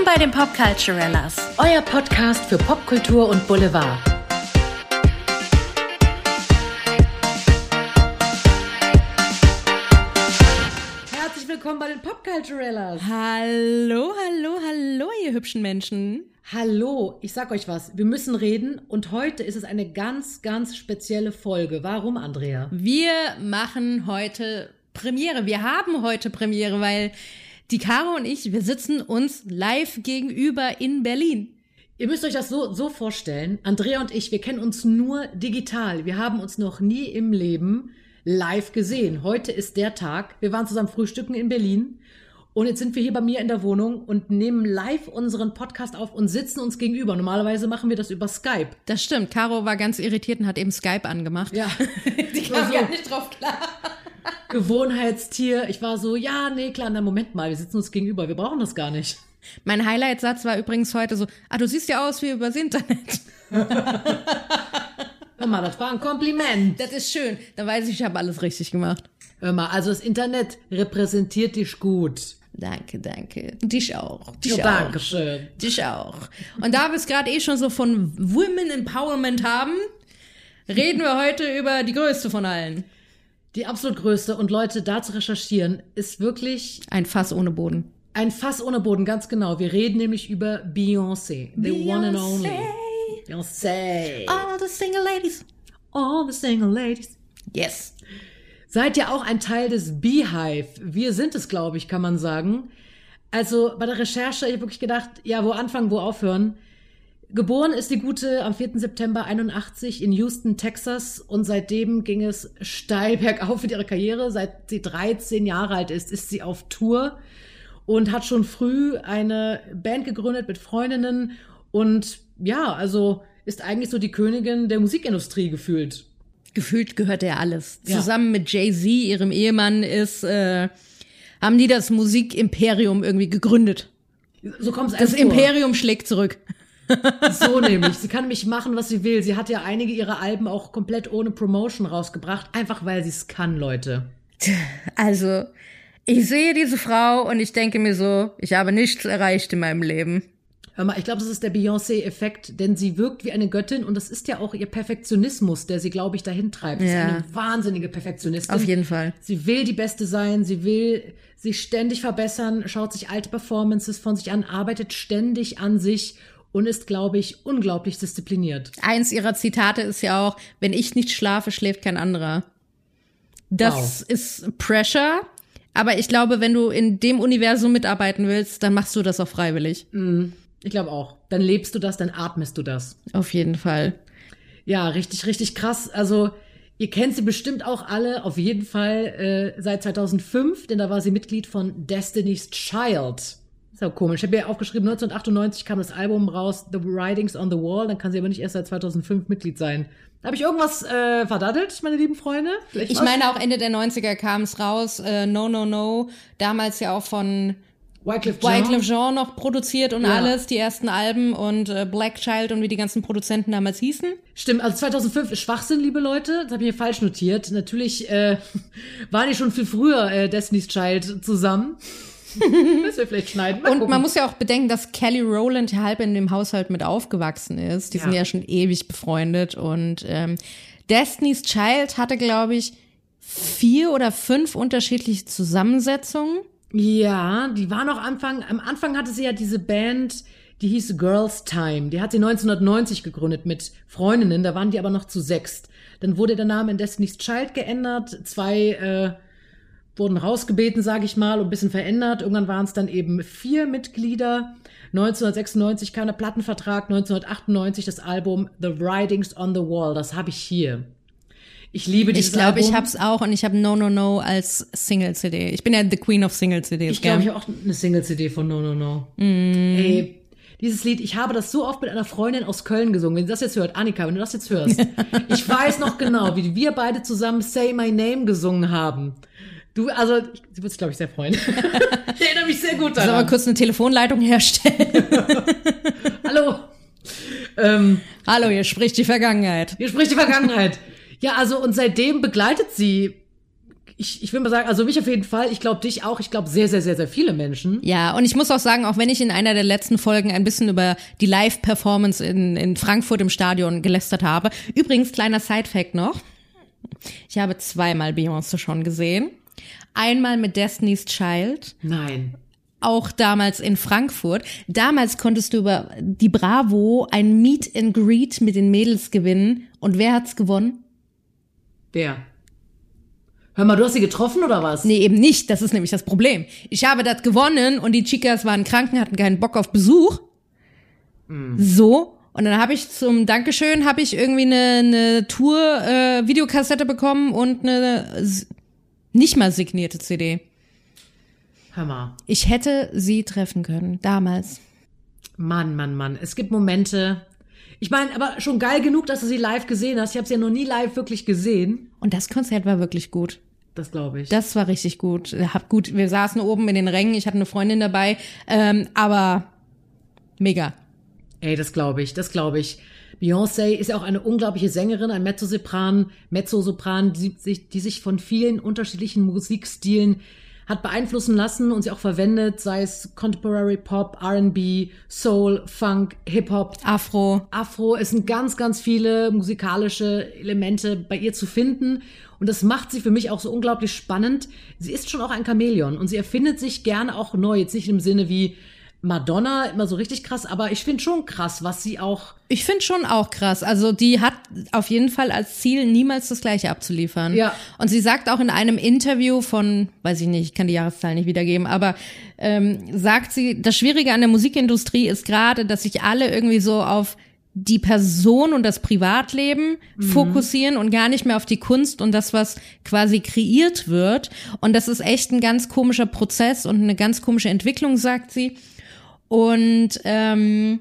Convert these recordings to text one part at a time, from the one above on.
Willkommen bei den Popculturellas. Euer Podcast für Popkultur und Boulevard. Herzlich willkommen bei den Popculturellas. Hallo, hallo, hallo, ihr hübschen Menschen. Hallo, ich sag euch was, wir müssen reden und heute ist es eine ganz, ganz spezielle Folge. Warum, Andrea? Wir machen heute Premiere. Wir haben heute Premiere, weil die Caro und ich, wir sitzen uns live gegenüber in Berlin. Ihr müsst euch das so, so vorstellen. Andrea und ich, wir kennen uns nur digital. Wir haben uns noch nie im Leben live gesehen. Heute ist der Tag. Wir waren zusammen frühstücken in Berlin. Und jetzt sind wir hier bei mir in der Wohnung und nehmen live unseren Podcast auf und sitzen uns gegenüber. Normalerweise machen wir das über Skype. Das stimmt. Caro war ganz irritiert und hat eben Skype angemacht. Ja. Die kam so. gar nicht drauf klar. Gewohnheitstier. Ich war so, ja, nee, klar, na Moment mal, wir sitzen uns gegenüber, wir brauchen das gar nicht. Mein Highlight-Satz war übrigens heute so, ah, du siehst ja aus wie übers Internet. Hör mal, das war ein Kompliment. Das ist schön. Dann weiß ich, ich habe alles richtig gemacht. Hör mal, also das Internet repräsentiert dich gut. Danke, danke. Dich auch. Dich Ja, auch. danke schön. Dich auch. Und da wir es gerade eh schon so von Women Empowerment haben, reden wir heute über die größte von allen. Die absolut größte und Leute, da zu recherchieren, ist wirklich Ein Fass ohne Boden. ein Fass ohne Boden, ganz genau. Wir reden nämlich über Beyoncé, the one and only. Beyoncé. All the single ladies. All the single ladies. Yes. Seid ihr auch ein Teil des Beehive? Wir sind es, glaube ich, kann man sagen. Also bei der Recherche, ich habe wirklich gedacht, ja, wo anfangen, wo aufhören. Geboren ist die Gute am 4. September 81 in Houston, Texas und seitdem ging es steil bergauf mit ihrer Karriere. Seit sie 13 Jahre alt ist, ist sie auf Tour und hat schon früh eine Band gegründet mit Freundinnen und ja, also ist eigentlich so die Königin der Musikindustrie gefühlt. Gefühlt gehört er alles. Ja. Zusammen mit Jay-Z, ihrem Ehemann, ist, äh, haben die das Musikimperium irgendwie gegründet. So kommt es Das. Imperium schlägt zurück. So nämlich. Sie kann nämlich machen, was sie will. Sie hat ja einige ihrer Alben auch komplett ohne Promotion rausgebracht, einfach weil sie es kann, Leute. Also, ich sehe diese Frau und ich denke mir so, ich habe nichts erreicht in meinem Leben. Hör mal, ich glaube, das ist der Beyoncé-Effekt, denn sie wirkt wie eine Göttin und das ist ja auch ihr Perfektionismus, der sie, glaube ich, dahin treibt. Sie Ja. ist eine wahnsinnige Perfektionistin. Auf jeden Fall. Sie will die Beste sein, sie will sich ständig verbessern, schaut sich alte Performances von sich an, arbeitet ständig an sich und ist, glaube ich, unglaublich diszipliniert. Eins ihrer Zitate ist ja auch, wenn ich nicht schlafe, schläft kein anderer. Das ist Pressure. Aber ich glaube, wenn du in dem Universum mitarbeiten willst, dann machst du das auch freiwillig. Ich glaube auch. Dann lebst du das, dann atmest du das. Auf jeden Fall. Ja, richtig, richtig krass. Also, ihr kennt sie bestimmt auch alle, auf jeden Fall äh, seit 2005, denn da war sie Mitglied von Destiny's Child. Ist ja komisch. Ich habe ja aufgeschrieben, 1998 kam das Album raus, The Writings on the Wall. Dann kann sie aber nicht erst seit 2005 Mitglied sein. Habe ich irgendwas äh, verdattelt, meine lieben Freunde? Vielleicht Ich was? meine, auch Ende der 90er kam es raus. Äh, no, no, no. Damals ja auch von Wycliffe Jean. Wycliffe Jean noch produziert und Ja. alles, die ersten Alben und äh, Black Child und wie die ganzen Produzenten damals hießen. Stimmt, also 2005 ist Schwachsinn, liebe Leute. Das habe ich mir falsch notiert. Natürlich äh, waren die schon viel früher äh, Destiny's Child zusammen. das wir vielleicht schneiden. Mal Und gucken. man muss ja auch bedenken, dass Kelly Rowland ja halb in dem Haushalt mit aufgewachsen ist. Die Ja. sind ja schon ewig befreundet. Und ähm, Destiny's Child hatte, glaube ich, vier oder fünf unterschiedliche Zusammensetzungen. Ja, die war noch Anfang, am Anfang hatte sie ja diese Band, die hieß Girls Time. Die hat sie 1990 gegründet mit Freundinnen, da waren die aber noch zu sechst. Dann wurde der Name in Destiny's Child geändert, zwei äh, wurden rausgebeten, sage ich mal, und ein bisschen verändert. Irgendwann waren es dann eben vier Mitglieder. 1996 kam der Plattenvertrag, 1998 das Album The Writings on the Wall. Das habe ich hier. Ich liebe dieses Ich glaube, ich hab's auch und ich habe No No No als Single-CD. Ich bin ja the Queen of Single-CDs, Ich glaube, ich habe auch eine Single-CD von No No No. Ey, dieses Lied, ich habe das so oft mit einer Freundin aus Köln gesungen. Wenn sie das jetzt hört, Annika, wenn du das jetzt hörst, ich weiß noch genau, wie wir beide zusammen Say My Name gesungen haben. Du, also, ich- sie wird sich, glaube ich, sehr freuen. ich erinnere mich sehr gut Soll mal daran. kurz eine Telefonleitung herstellen? Hallo. Ähm, Hallo, hier spricht die Vergangenheit. hier spricht die Vergangenheit. Ja, also, und seitdem begleitet sie ich, ich will mal sagen, also mich auf jeden Fall, ich glaube dich auch, ich glaube sehr, sehr, sehr, sehr viele Menschen. Ja, und ich muss auch sagen, auch wenn ich in einer der letzten Folgen ein bisschen über die Live-Performance in, in Frankfurt im Stadion gelästert habe. Übrigens, kleiner Side-Fact noch. Ich habe zweimal Beyoncé schon gesehen. Einmal mit Destiny's Child. Nein. Auch damals in Frankfurt. Damals konntest du über die Bravo ein Meet and Greet mit den Mädels gewinnen. Und wer hat's gewonnen? Wer? Hör mal, du hast sie getroffen oder was? Nee, eben nicht. Das ist nämlich das Problem. Ich habe das gewonnen und die Chicas waren kranken, hatten keinen Bock auf Besuch. Mm. So. Und dann habe ich zum Dankeschön habe ich irgendwie eine, eine Tour äh, Videokassette bekommen und eine nicht mal signierte CD. Hör mal. Ich hätte sie treffen können damals. Mann, Mann, Mann. Es gibt Momente. Ich meine, aber schon geil genug, dass du sie live gesehen hast. Ich habe sie ja noch nie live wirklich gesehen. Und das Konzert war wirklich gut. Das glaube ich. Das war richtig gut. Hab gut. Wir saßen oben in den Rängen. Ich hatte eine Freundin dabei, ähm, aber mega. Ey, das glaube ich. Das glaube ich. Beyoncé ist ja auch eine unglaubliche Sängerin, ein Mezzosopran, Mezzosopran, die sich, die sich von vielen unterschiedlichen Musikstilen hat beeinflussen lassen und sie auch verwendet, sei es Contemporary Pop, R&B, Soul, Funk, Hip-Hop, Afro. Afro. Es sind ganz, ganz viele musikalische Elemente bei ihr zu finden und das macht sie für mich auch so unglaublich spannend. Sie ist schon auch ein Chamäleon und sie erfindet sich gerne auch neu. Jetzt nicht im Sinne wie Madonna immer so richtig krass, aber ich finde schon krass, was sie auch. Ich finde schon auch krass. Also die hat auf jeden Fall als Ziel, niemals das Gleiche abzuliefern. Ja. Und sie sagt auch in einem Interview von, weiß ich nicht, ich kann die Jahreszahl nicht wiedergeben, aber ähm, sagt sie, das Schwierige an der Musikindustrie ist gerade, dass sich alle irgendwie so auf die Person und das Privatleben mhm. fokussieren und gar nicht mehr auf die Kunst und das, was quasi kreiert wird. Und das ist echt ein ganz komischer Prozess und eine ganz komische Entwicklung, sagt sie. Und ähm,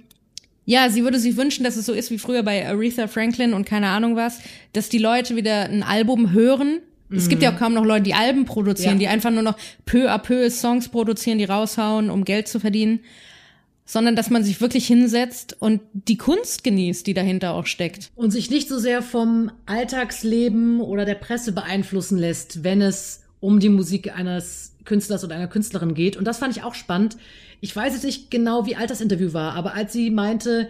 ja, sie würde sich wünschen, dass es so ist wie früher bei Aretha Franklin und keine Ahnung was, dass die Leute wieder ein Album hören. Mhm. Es gibt ja auch kaum noch Leute, die Alben produzieren, ja. die einfach nur noch peu à peu Songs produzieren, die raushauen, um Geld zu verdienen sondern dass man sich wirklich hinsetzt und die Kunst genießt, die dahinter auch steckt. Und sich nicht so sehr vom Alltagsleben oder der Presse beeinflussen lässt, wenn es um die Musik eines Künstlers oder einer Künstlerin geht. Und das fand ich auch spannend. Ich weiß jetzt nicht genau, wie alt das Interview war, aber als sie meinte,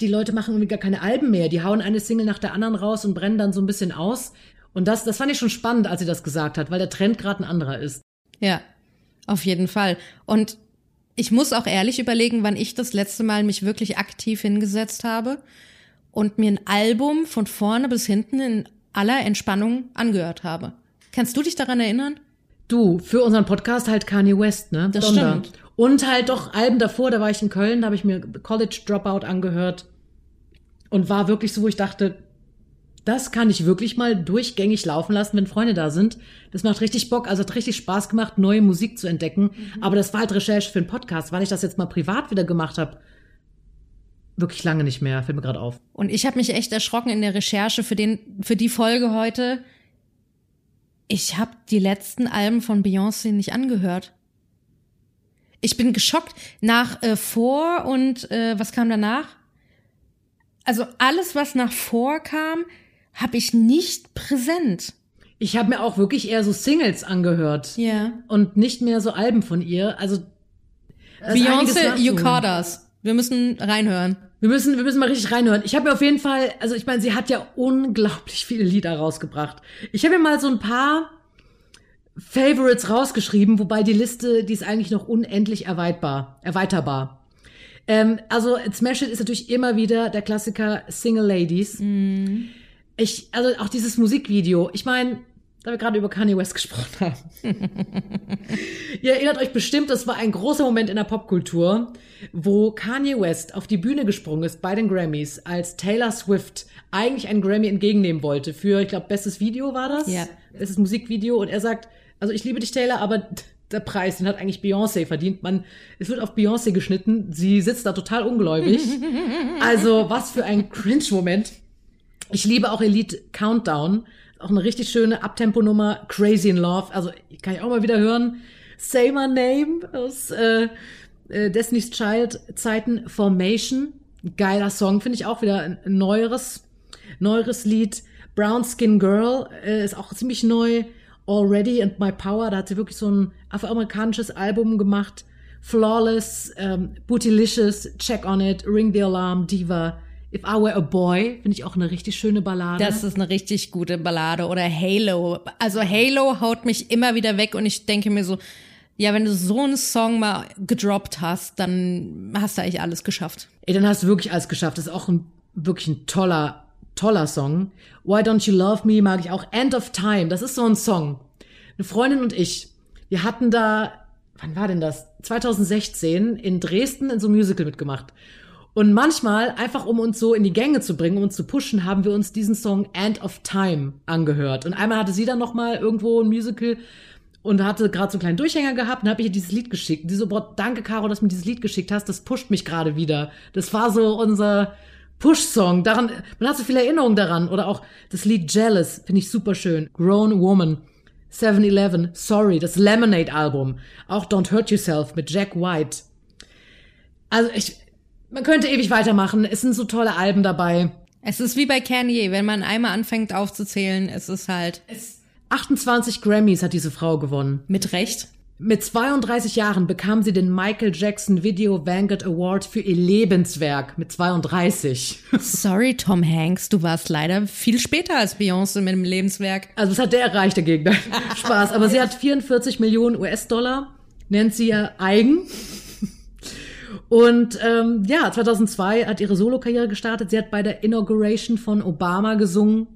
die Leute machen irgendwie gar keine Alben mehr, die hauen eine Single nach der anderen raus und brennen dann so ein bisschen aus. Und das, das fand ich schon spannend, als sie das gesagt hat, weil der Trend gerade ein anderer ist. Ja, auf jeden Fall. Und ich muss auch ehrlich überlegen, wann ich das letzte Mal mich wirklich aktiv hingesetzt habe und mir ein Album von vorne bis hinten in aller Entspannung angehört habe. Kannst du dich daran erinnern? Du, für unseren Podcast halt Kanye West, ne? Das Donder. stimmt. Und halt doch Alben davor, da war ich in Köln, da habe ich mir College Dropout angehört und war wirklich so, wo ich dachte, das kann ich wirklich mal durchgängig laufen lassen, wenn Freunde da sind. Das macht richtig Bock, also hat richtig Spaß gemacht, neue Musik zu entdecken. Mhm. Aber das war halt Recherche für einen Podcast, weil ich das jetzt mal privat wieder gemacht habe. Wirklich lange nicht mehr, fällt mir gerade auf. Und ich habe mich echt erschrocken in der Recherche für den für die Folge heute. Ich habe die letzten Alben von Beyoncé nicht angehört. Ich bin geschockt nach äh, vor und äh, was kam danach? Also alles, was nach vor kam, habe ich nicht präsent. Ich habe mir auch wirklich eher so Singles angehört. Ja. Und nicht mehr so Alben von ihr. Also Beyoncé, You Caught Us. Wir müssen reinhören. Wir müssen, wir müssen mal richtig reinhören. Ich habe mir auf jeden Fall, also ich meine, sie hat ja unglaublich viele Lieder rausgebracht. Ich habe mir mal so ein paar Favorites rausgeschrieben, wobei die Liste, die ist eigentlich noch unendlich erweiterbar. erweiterbar. Ähm, also Smash It ist natürlich immer wieder der Klassiker Single Ladies. Mm. Ich, also auch dieses Musikvideo, ich meine, da wir gerade über Kanye West gesprochen haben. Ihr erinnert euch bestimmt, das war ein großer Moment in der Popkultur, wo Kanye West auf die Bühne gesprungen ist bei den Grammys, als Taylor Swift eigentlich einen Grammy entgegennehmen wollte für, ich glaube, bestes Video war das? Ja. Bestes Musikvideo. Und er sagt, also ich liebe dich, Taylor, aber der Preis, den hat eigentlich Beyoncé verdient. Man, es wird auf Beyoncé geschnitten. Sie sitzt da total ungläubig. also, was für ein Cringe-Moment. Ich liebe auch Elite Countdown. Auch eine richtig schöne Abtempo-Nummer. Crazy in Love. Also kann ich auch mal wieder hören. Say My Name aus äh, äh, Destiny's Child Zeiten. Formation. Geiler Song. Finde ich auch wieder ein neueres, neueres Lied. Brown Skin Girl äh, ist auch ziemlich neu. Already and My Power. Da hat sie wirklich so ein afroamerikanisches Album gemacht. Flawless, ähm, Bootylicious, Check on It, Ring the Alarm, Diva. If I Were a Boy, finde ich auch eine richtig schöne Ballade. Das ist eine richtig gute Ballade. Oder Halo. Also Halo haut mich immer wieder weg und ich denke mir so, ja, wenn du so einen Song mal gedroppt hast, dann hast du eigentlich alles geschafft. Ey, dann hast du wirklich alles geschafft. Das ist auch ein, wirklich ein toller, toller Song. Why Don't You Love Me mag ich auch. End of Time, das ist so ein Song. Eine Freundin und ich, wir hatten da, wann war denn das? 2016 in Dresden in so einem Musical mitgemacht. Und manchmal, einfach um uns so in die Gänge zu bringen, um uns zu pushen, haben wir uns diesen Song End of Time angehört. Und einmal hatte sie dann noch mal irgendwo ein Musical und hatte gerade so einen kleinen Durchhänger gehabt und habe ich ihr dieses Lied geschickt. Die so, boah, danke Caro, dass du mir dieses Lied geschickt hast, das pusht mich gerade wieder. Das war so unser Push-Song. Daran, man hat so viele Erinnerungen daran. Oder auch das Lied Jealous, finde ich super schön. Grown Woman. 7-Eleven, Sorry, das Lemonade-Album. Auch Don't Hurt Yourself mit Jack White. Also ich, man könnte ewig weitermachen. Es sind so tolle Alben dabei. Es ist wie bei Kanye, wenn man einmal anfängt aufzuzählen, es ist halt. Es 28 Grammys hat diese Frau gewonnen. Mit Recht. Mit 32 Jahren bekam sie den Michael Jackson Video Vanguard Award für ihr Lebenswerk mit 32. Sorry, Tom Hanks, du warst leider viel später als Beyoncé mit dem Lebenswerk. Also was hat der erreicht dagegen? Spaß. Aber sie hat 44 Millionen US-Dollar, nennt sie ihr eigen. Und ähm, ja, 2002 hat ihre Solokarriere gestartet. Sie hat bei der Inauguration von Obama gesungen.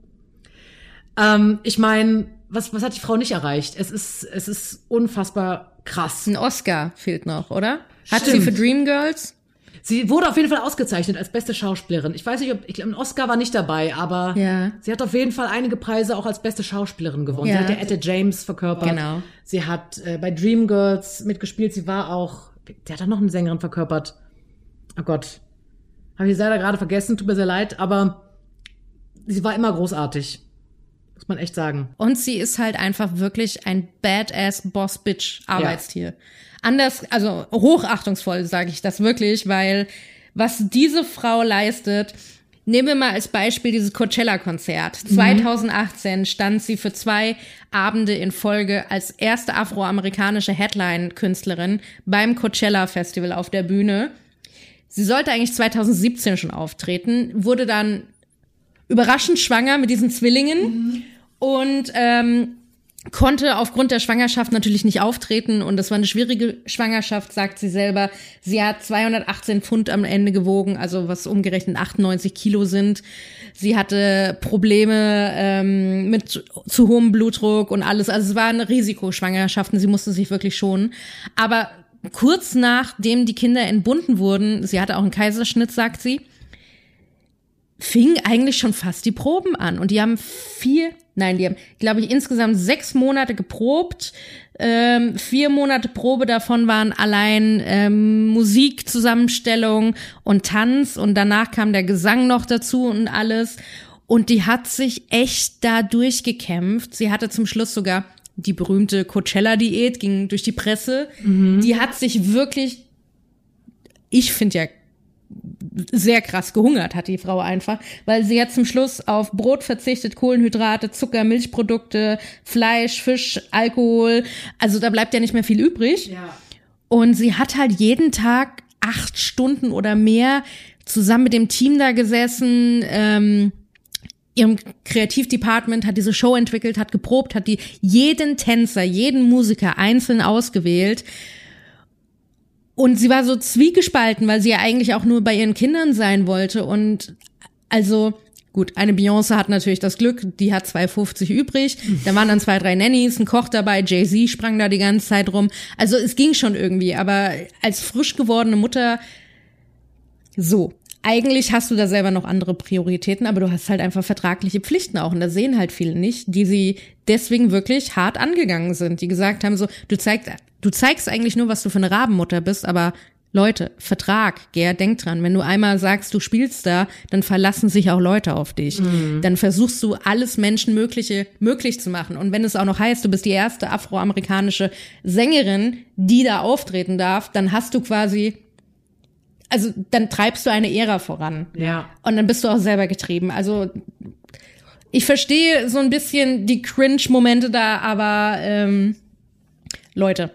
Ähm, ich meine, was, was hat die Frau nicht erreicht? Es ist, es ist unfassbar krass. Ein Oscar fehlt noch, oder? Hat sie für Dreamgirls? Sie wurde auf jeden Fall ausgezeichnet als beste Schauspielerin. Ich weiß nicht, ob ich glaube, ein Oscar war nicht dabei, aber ja. sie hat auf jeden Fall einige Preise auch als beste Schauspielerin gewonnen. Ja. Sie hat ja Etta James verkörpert. Genau. Sie hat äh, bei Dreamgirls mitgespielt. Sie war auch, sie hat auch noch eine Sängerin verkörpert. Oh Gott, habe ich leider gerade vergessen. Tut mir sehr leid, aber sie war immer großartig. Muss man echt sagen. Und sie ist halt einfach wirklich ein badass Boss Bitch Arbeitstier. Ja. Anders, also hochachtungsvoll sage ich das wirklich, weil was diese Frau leistet, Nehmen wir mal als Beispiel dieses Coachella-Konzert. 2018 mhm. stand sie für zwei Abende in Folge als erste afroamerikanische Headline-Künstlerin beim Coachella-Festival auf der Bühne. Sie sollte eigentlich 2017 schon auftreten, wurde dann überraschend schwanger mit diesen Zwillingen mhm. und ähm, konnte aufgrund der Schwangerschaft natürlich nicht auftreten und das war eine schwierige Schwangerschaft, sagt sie selber. Sie hat 218 Pfund am Ende gewogen, also was umgerechnet 98 Kilo sind. Sie hatte Probleme ähm, mit zu hohem Blutdruck und alles. Also es war eine Risikoschwangerschaft und sie musste sich wirklich schonen. Aber kurz nachdem die Kinder entbunden wurden, sie hatte auch einen Kaiserschnitt, sagt sie, fing eigentlich schon fast die Proben an. Und die haben vier, nein, die haben, glaube ich, insgesamt sechs Monate geprobt. Ähm, vier Monate Probe davon waren allein ähm, Musikzusammenstellung und Tanz. Und danach kam der Gesang noch dazu und alles. Und die hat sich echt da durchgekämpft. Sie hatte zum Schluss sogar die berühmte Coachella-Diät, ging durch die Presse. Mhm. Die hat sich wirklich, ich finde ja sehr krass gehungert hat die Frau einfach, weil sie jetzt zum Schluss auf Brot verzichtet, Kohlenhydrate, Zucker, Milchprodukte, Fleisch, Fisch, Alkohol. Also da bleibt ja nicht mehr viel übrig. Ja. Und sie hat halt jeden Tag acht Stunden oder mehr zusammen mit dem Team da gesessen. Ähm, ihrem Kreativdepartment hat diese Show entwickelt, hat geprobt, hat die jeden Tänzer, jeden Musiker einzeln ausgewählt und sie war so zwiegespalten, weil sie ja eigentlich auch nur bei ihren Kindern sein wollte. Und also, gut, eine Beyoncé hat natürlich das Glück, die hat 2,50 übrig. Da waren dann zwei, drei Nannies, ein Koch dabei, Jay-Z sprang da die ganze Zeit rum. Also es ging schon irgendwie, aber als frisch gewordene Mutter so. Eigentlich hast du da selber noch andere Prioritäten, aber du hast halt einfach vertragliche Pflichten auch. Und da sehen halt viele nicht, die sie deswegen wirklich hart angegangen sind, die gesagt haben so, du zeigst du zeigst eigentlich nur, was du für eine Rabenmutter bist, aber Leute, Vertrag, Ger, denk dran, wenn du einmal sagst, du spielst da, dann verlassen sich auch Leute auf dich. Mhm. Dann versuchst du alles Menschenmögliche möglich zu machen. Und wenn es auch noch heißt, du bist die erste afroamerikanische Sängerin, die da auftreten darf, dann hast du quasi, also dann treibst du eine Ära voran. Ja. Und dann bist du auch selber getrieben. Also ich verstehe so ein bisschen die Cringe-Momente da, aber ähm, Leute,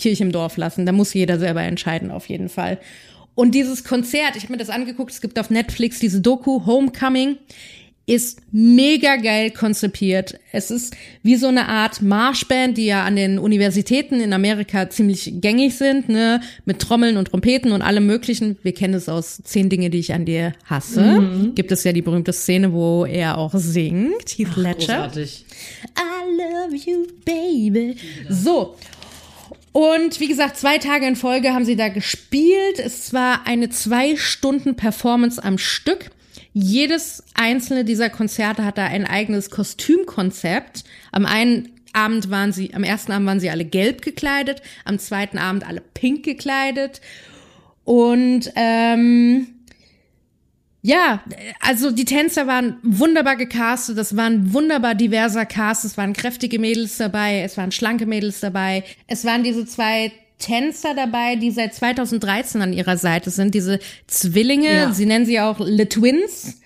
Kirche im Dorf lassen. Da muss jeder selber entscheiden, auf jeden Fall. Und dieses Konzert, ich habe mir das angeguckt, es gibt auf Netflix diese Doku Homecoming ist mega geil konzipiert. Es ist wie so eine Art Marschband, die ja an den Universitäten in Amerika ziemlich gängig sind, ne, mit Trommeln und Trompeten und allem möglichen. Wir kennen es aus zehn Dinge, die ich an dir hasse. Mhm. Gibt es ja die berühmte Szene, wo er auch singt, Heath Ach, Ledger. Großartig. I love you, baby. So. Und wie gesagt, zwei Tage in Folge haben sie da gespielt. Es war eine zwei Stunden Performance am Stück. Jedes einzelne dieser Konzerte hat da ein eigenes Kostümkonzept. Am einen Abend waren sie, am ersten Abend waren sie alle gelb gekleidet, am zweiten Abend alle pink gekleidet. Und ähm, ja, also die Tänzer waren wunderbar gecastet, das war ein wunderbar diverser Cast, es waren kräftige Mädels dabei, es waren schlanke Mädels dabei, es waren diese zwei Tänzer dabei, die seit 2013 an ihrer Seite sind, diese Zwillinge, ja. sie nennen sie auch Le Twins.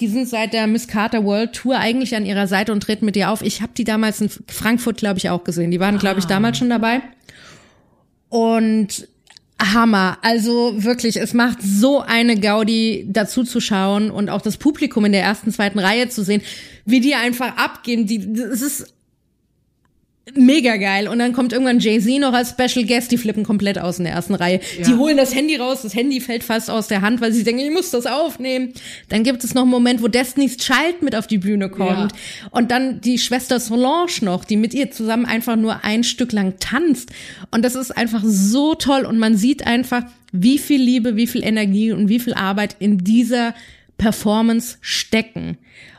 Die sind seit der Miss Carter World Tour eigentlich an ihrer Seite und treten mit ihr auf. Ich habe die damals in Frankfurt, glaube ich, auch gesehen. Die waren, glaube ich, ah. damals schon dabei. Und Hammer. Also wirklich, es macht so eine Gaudi, dazu zu schauen und auch das Publikum in der ersten, zweiten Reihe zu sehen, wie die einfach abgehen. Die, es ist mega geil. Und dann kommt irgendwann Jay-Z noch als Special Guest, die flippen komplett aus in der ersten Reihe. Ja. Die holen das Handy raus, das Handy fällt fast aus der Hand, weil sie denken, ich muss das aufnehmen. Dann gibt es noch einen Moment, wo Destiny's Child mit auf die Bühne kommt. Ja. Und dann die Schwester Solange noch, die mit ihr zusammen einfach nur ein Stück lang tanzt. Und das ist einfach so toll. Und man sieht einfach, wie viel Liebe, wie viel Energie und wie viel Arbeit in dieser Performance stecken.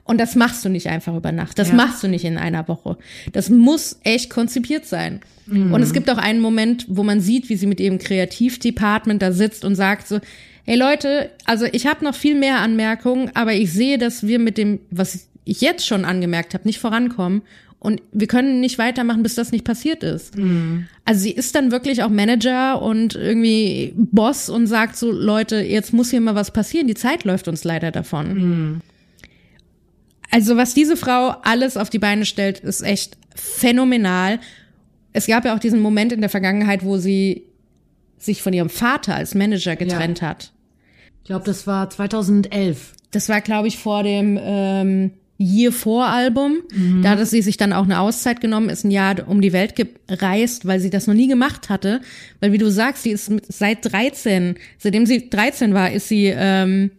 Und das machst du nicht einfach über Nacht. Das ja. machst du nicht in einer Woche. Das muss echt konzipiert sein. Mhm. Und es gibt auch einen Moment, wo man sieht, wie sie mit ihrem Kreativdepartment da sitzt und sagt so, hey Leute, also ich habe noch viel mehr Anmerkungen, aber ich sehe, dass wir mit dem, was ich jetzt schon angemerkt habe, nicht vorankommen. Und wir können nicht weitermachen, bis das nicht passiert ist. Mhm. Also sie ist dann wirklich auch Manager und irgendwie Boss und sagt so, Leute, jetzt muss hier mal was passieren. Die Zeit läuft uns leider davon. Mhm. Also was diese Frau alles auf die Beine stellt, ist echt phänomenal. Es gab ja auch diesen Moment in der Vergangenheit, wo sie sich von ihrem Vater als Manager getrennt ja. hat. Ich glaube, das war 2011. Das war, glaube ich, vor dem ähm, Year 4 Album. Mhm. Da hatte sie sich dann auch eine Auszeit genommen, ist ein Jahr um die Welt gereist, weil sie das noch nie gemacht hatte. Weil wie du sagst, sie ist seit 13, seitdem sie 13 war, ist sie ähm,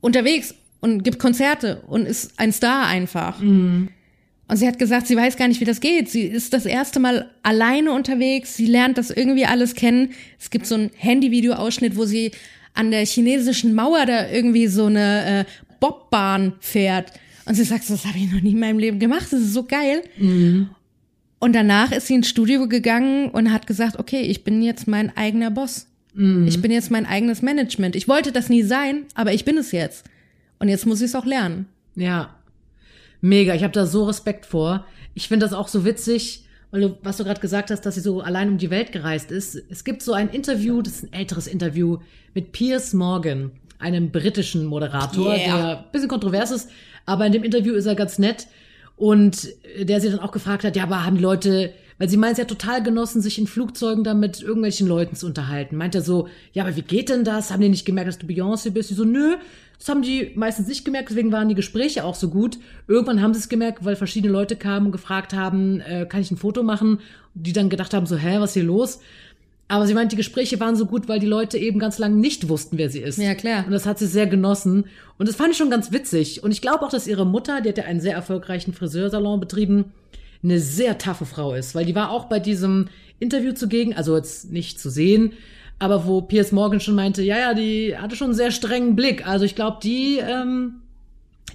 unterwegs und gibt Konzerte und ist ein Star einfach. Mhm. Und sie hat gesagt, sie weiß gar nicht, wie das geht. Sie ist das erste Mal alleine unterwegs. Sie lernt das irgendwie alles kennen. Es gibt so ein Handyvideo-Ausschnitt, wo sie an der chinesischen Mauer da irgendwie so eine äh, Bobbahn fährt. Und sie sagt, das habe ich noch nie in meinem Leben gemacht. Das ist so geil. Mhm. Und danach ist sie ins Studio gegangen und hat gesagt, okay, ich bin jetzt mein eigener Boss. Mhm. Ich bin jetzt mein eigenes Management. Ich wollte das nie sein, aber ich bin es jetzt. Und jetzt muss ich es auch lernen. Ja. Mega. Ich habe da so Respekt vor. Ich finde das auch so witzig, weil du, was du gerade gesagt hast, dass sie so allein um die Welt gereist ist. Es gibt so ein Interview, das ist ein älteres Interview mit Piers Morgan, einem britischen Moderator, yeah. der ein bisschen kontrovers ist, aber in dem Interview ist er ganz nett. Und der sie dann auch gefragt hat, ja, aber haben die Leute, weil sie meint, sie hat total genossen, sich in Flugzeugen da mit irgendwelchen Leuten zu unterhalten. Meint er so, ja, aber wie geht denn das? Haben die nicht gemerkt, dass du Beyoncé bist? Sie so, nö, das haben die meistens nicht gemerkt, deswegen waren die Gespräche auch so gut. Irgendwann haben sie es gemerkt, weil verschiedene Leute kamen und gefragt haben, äh, kann ich ein Foto machen? Die dann gedacht haben, so, hä, was ist hier los? Aber sie meint, die Gespräche waren so gut, weil die Leute eben ganz lange nicht wussten, wer sie ist. Ja, klar. Und das hat sie sehr genossen. Und das fand ich schon ganz witzig. Und ich glaube auch, dass ihre Mutter, die hat ja einen sehr erfolgreichen Friseursalon betrieben, eine sehr taffe Frau ist. Weil die war auch bei diesem Interview zugegen, also jetzt nicht zu sehen, aber wo Piers Morgan schon meinte, ja, ja, die hatte schon einen sehr strengen Blick. Also ich glaube, die, ähm,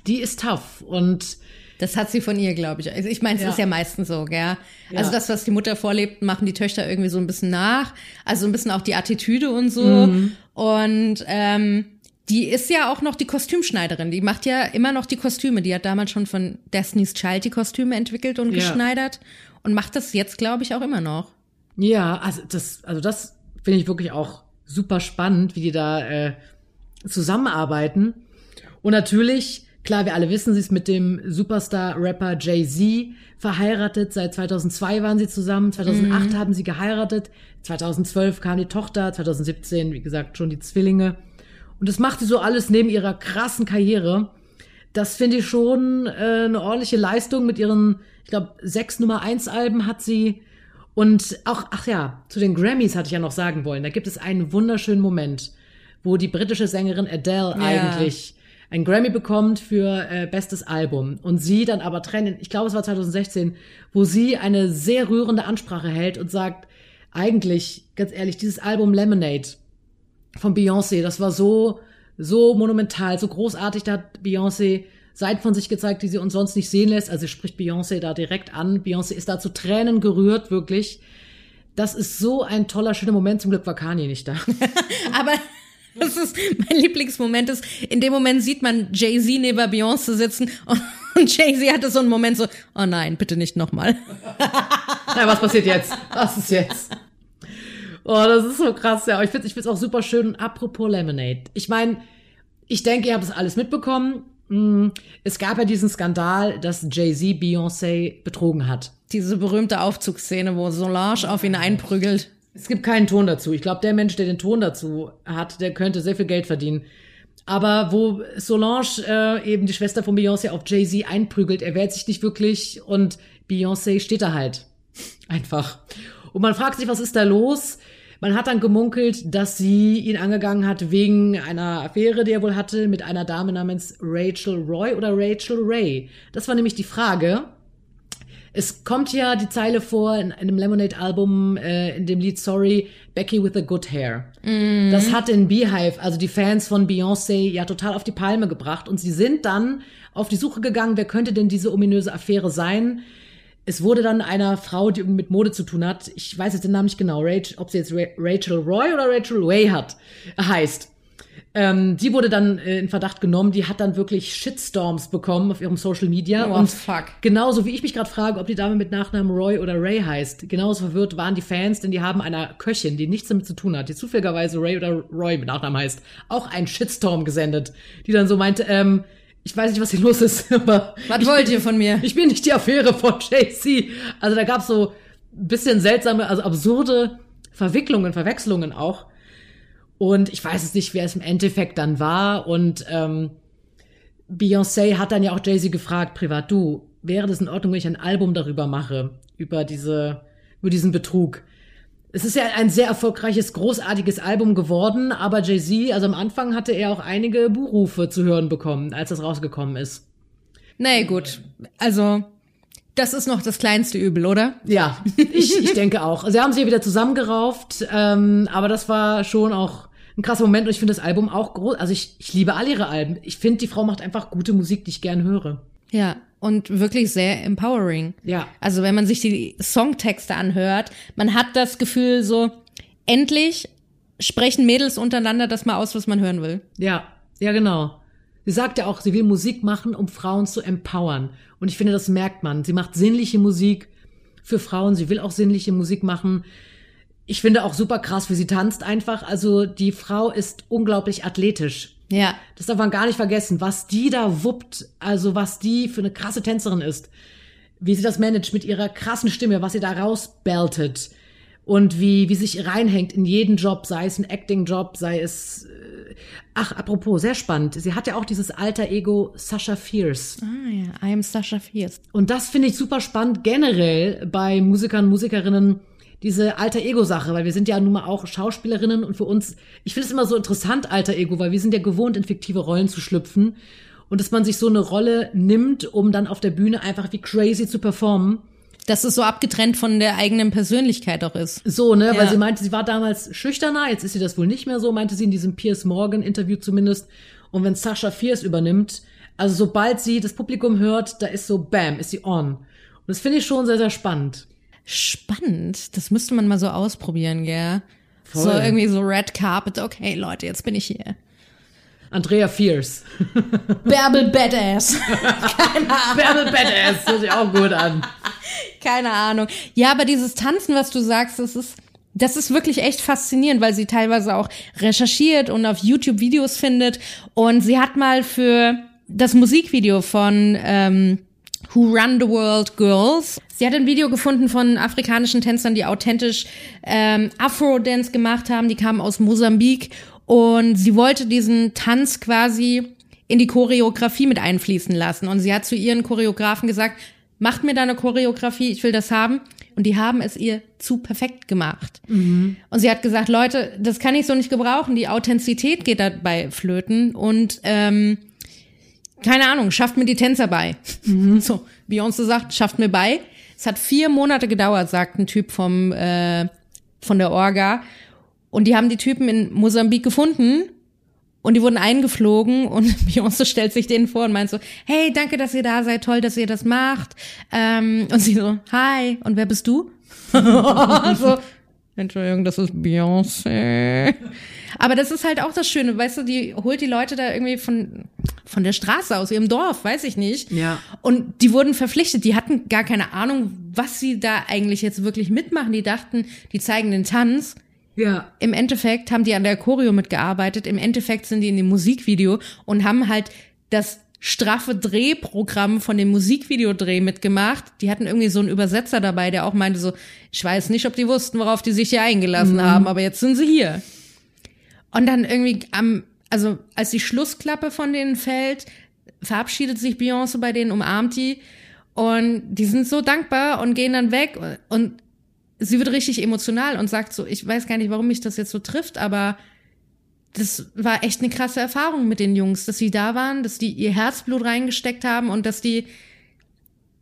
die ist tough und das hat sie von ihr, glaube ich. Also ich meine, es ja. ist ja meistens so, gell? Ja. Also das, was die Mutter vorlebt, machen die Töchter irgendwie so ein bisschen nach. Also ein bisschen auch die Attitüde und so. Mhm. Und ähm, die ist ja auch noch die Kostümschneiderin. Die macht ja immer noch die Kostüme. Die hat damals schon von Destiny's Child die Kostüme entwickelt und ja. geschneidert und macht das jetzt, glaube ich, auch immer noch. Ja, also das, also das finde ich wirklich auch super spannend, wie die da äh, zusammenarbeiten. Und natürlich Klar, wir alle wissen, sie ist mit dem Superstar-Rapper Jay-Z verheiratet. Seit 2002 waren sie zusammen. 2008 haben sie geheiratet. 2012 kam die Tochter. 2017, wie gesagt, schon die Zwillinge. Und das macht sie so alles neben ihrer krassen Karriere. Das finde ich schon äh, eine ordentliche Leistung mit ihren, ich glaube, sechs Nummer eins Alben hat sie. Und auch, ach ja, zu den Grammys hatte ich ja noch sagen wollen. Da gibt es einen wunderschönen Moment, wo die britische Sängerin Adele Ja. eigentlich einen Grammy bekommt für äh, bestes Album und sie dann aber trennen, ich glaube es war 2016, wo sie eine sehr rührende Ansprache hält und sagt, eigentlich, ganz ehrlich, dieses Album Lemonade von Beyoncé, das war so, so monumental, so großartig, da hat Beyoncé Seiten von sich gezeigt, die sie uns sonst nicht sehen lässt. Also sie spricht Beyoncé da direkt an. Beyoncé ist da zu Tränen gerührt, wirklich. Das ist so ein toller, schöner Moment. Zum Glück war Kanye nicht da. Aber das ist mein Lieblingsmoment ist, in dem Moment sieht man Jay-Z neben Beyoncé sitzen und, und Jay-Z hatte so einen Moment so, oh nein, bitte nicht nochmal. Na, was passiert jetzt? Was ist jetzt? Oh, das ist so krass, ja. Ich finde es auch super schön. Und apropos Lemonade. Ich meine, ich denke, ihr habt es alles mitbekommen. Hm, Es gab ja diesen Skandal, dass Jay-Z Beyoncé betrogen hat. Diese berühmte Aufzugsszene, wo Solange auf ihn einprügelt. Es gibt keinen Ton dazu. Ich glaube, der Mensch, der den Ton dazu hat, der könnte sehr viel Geld verdienen. Aber wo Solange äh, eben die Schwester von Beyoncé auf Jay-Z einprügelt, er wehrt sich nicht wirklich und Beyoncé steht da halt. Einfach. Und man fragt sich, was ist da los? Man hat dann gemunkelt, dass sie ihn angegangen hat wegen einer Affäre, die er wohl hatte, mit einer Dame namens Rachel Roy oder Rachel Ray. Das war nämlich die Frage. Es kommt ja die Zeile vor in einem Lemonade-Album, äh, in dem Lied Sorry, Becky with the Good Hair. Das hat den Beehive, also die Fans von Beyoncé, ja total auf die Palme gebracht. Und sie sind dann auf die Suche gegangen, wer könnte denn diese ominöse Affäre sein. Es wurde dann einer Frau, die mit Mode zu tun hat, ich weiß jetzt den Namen nicht genau, Rach, ob sie jetzt Ra Rachel Roy oder Rachel Way hat, heißt. Ähm, die wurde dann äh, in Verdacht genommen, die hat dann wirklich Shitstorms bekommen auf ihrem Social Media. Oh, und fuck. genauso wie ich mich gerade frage, ob die Dame mit Nachnamen Roy oder Ray heißt, genauso verwirrt waren die Fans, denn die haben einer Köchin, die nichts damit zu tun hat, die zufälligerweise Ray oder Roy mit Nachnamen heißt, auch einen Shitstorm gesendet, die dann so meinte, ähm, ich weiß nicht, was hier los ist, aber Was ich wollt ihr von mir? ich bin nicht die Affäre von Jay-Z. Also da gab's so ein bisschen seltsame, also absurde Verwicklungen, Verwechslungen auch. Und ich weiß es nicht, wer es im Endeffekt dann war. Und ähm, Beyoncé hat dann ja auch Jay-Z gefragt, privat, du, wäre das in Ordnung, wenn ich ein Album darüber mache, über diese, über diesen Betrug? Es ist ja ein sehr erfolgreiches, großartiges Album geworden, aber Jay-Z, also am Anfang hatte er auch einige Buhrufe zu hören bekommen, als das rausgekommen ist. Nee, gut. Also, das ist noch das kleinste Übel, oder? Ja, ich, ich denke auch. Sie haben sich ja wieder zusammengerauft, ähm, aber das war schon auch ein krasser Moment und ich finde das Album auch groß. Also ich, ich liebe all ihre Alben. Ich finde, die Frau macht einfach gute Musik, die ich gern höre. Ja, und wirklich sehr empowering. Ja. Also, wenn man sich die Songtexte anhört, man hat das Gefühl so, endlich sprechen Mädels untereinander das mal aus, was man hören will. Ja, ja, genau. Sie sagt ja auch, sie will Musik machen, um Frauen zu empowern. Und ich finde, das merkt man. Sie macht sinnliche Musik für Frauen. Sie will auch sinnliche Musik machen. Ich finde auch super krass, wie sie tanzt einfach. Also die Frau ist unglaublich athletisch. Ja. Das darf man gar nicht vergessen, was die da wuppt, also was die für eine krasse Tänzerin ist, wie sie das managt mit ihrer krassen Stimme, was sie da rausbeltet und wie, wie sich reinhängt in jeden Job, sei es ein Acting-Job, sei es, äh, ach, apropos, sehr spannend. Sie hat ja auch dieses alter Ego Sasha Fierce. Ah ja, I am Sasha Fierce. Und das finde ich super spannend generell bei Musikern, Musikerinnen, diese alter Ego-Sache, weil wir sind ja nun mal auch Schauspielerinnen und für uns, ich finde es immer so interessant, alter Ego, weil wir sind ja gewohnt, in fiktive Rollen zu schlüpfen und dass man sich so eine Rolle nimmt, um dann auf der Bühne einfach wie crazy zu performen. Dass es so abgetrennt von der eigenen Persönlichkeit auch ist. So, ne, weil Ja. sie meinte, sie war damals schüchterner, jetzt ist sie das wohl nicht mehr so, meinte sie in diesem Piers Morgan Interview zumindest. Und wenn Sasha Fierce übernimmt, also sobald sie das Publikum hört, da ist so bam, ist sie on. Und das finde ich schon sehr, sehr spannend. Spannend. Das müsste man mal so ausprobieren, gell? So Voll. irgendwie so Red Carpet. Okay, Leute, jetzt bin ich hier. Andrea Fierce. Bärbel Badass. Bärbel Badass, hört sich auch gut an. Keine Ahnung. Ja, aber dieses Tanzen, was du sagst, das ist, das ist wirklich echt faszinierend, weil sie teilweise auch recherchiert und auf YouTube Videos findet. Und sie hat mal für das Musikvideo von ähm, Who Run the World Girls. Sie hat ein Video gefunden von afrikanischen Tänzern, die authentisch ähm, Afro-Dance gemacht haben. Die kamen aus Mosambik und sie wollte diesen Tanz quasi in die Choreografie mit einfließen lassen. Und sie hat zu ihren Choreografen gesagt, macht mir da eine Choreografie, ich will das haben. Und die haben es ihr zu perfekt gemacht. Mhm. Und sie hat gesagt, Leute, das kann ich so nicht gebrauchen. Die Authentizität geht dabei flöten. Und ähm, keine Ahnung, schafft mir die Tänzer bei. Mhm. So, Beyoncé sagt, schafft mir bei. Es hat vier Monate gedauert, sagt ein Typ vom äh, von der Orga. Und die haben die Typen in Mosambik gefunden und die wurden eingeflogen und Beyoncé stellt sich denen vor und meint so, hey, danke, dass ihr da seid, toll, dass ihr das macht. Ähm, und sie so, hi, und wer bist du? so, Entschuldigung, das ist Beyoncé. Aber das ist halt auch das Schöne, weißt du, die holt die Leute da irgendwie von, von der Straße aus ihrem Dorf, weiß ich nicht. Ja. Und die wurden verpflichtet, die hatten gar keine Ahnung, was sie da eigentlich jetzt wirklich mitmachen. Die dachten, die zeigen den Tanz. Ja. Im Endeffekt haben die an der Choreo mitgearbeitet. Im Endeffekt sind die in dem Musikvideo und haben halt das straffe Drehprogramm von dem Musikvideodreh mitgemacht. Die hatten irgendwie so einen Übersetzer dabei, der auch meinte so, ich weiß nicht, ob die wussten, worauf die sich hier eingelassen mhm. haben, aber jetzt sind sie hier. Und dann irgendwie am, also als die Schlussklappe von denen fällt, verabschiedet sich Beyoncé bei denen, umarmt die und die sind so dankbar und gehen dann weg und sie wird richtig emotional und sagt so, ich weiß gar nicht, warum mich das jetzt so trifft, aber das war echt eine krasse Erfahrung mit den Jungs, dass sie da waren, dass die ihr Herzblut reingesteckt haben und dass die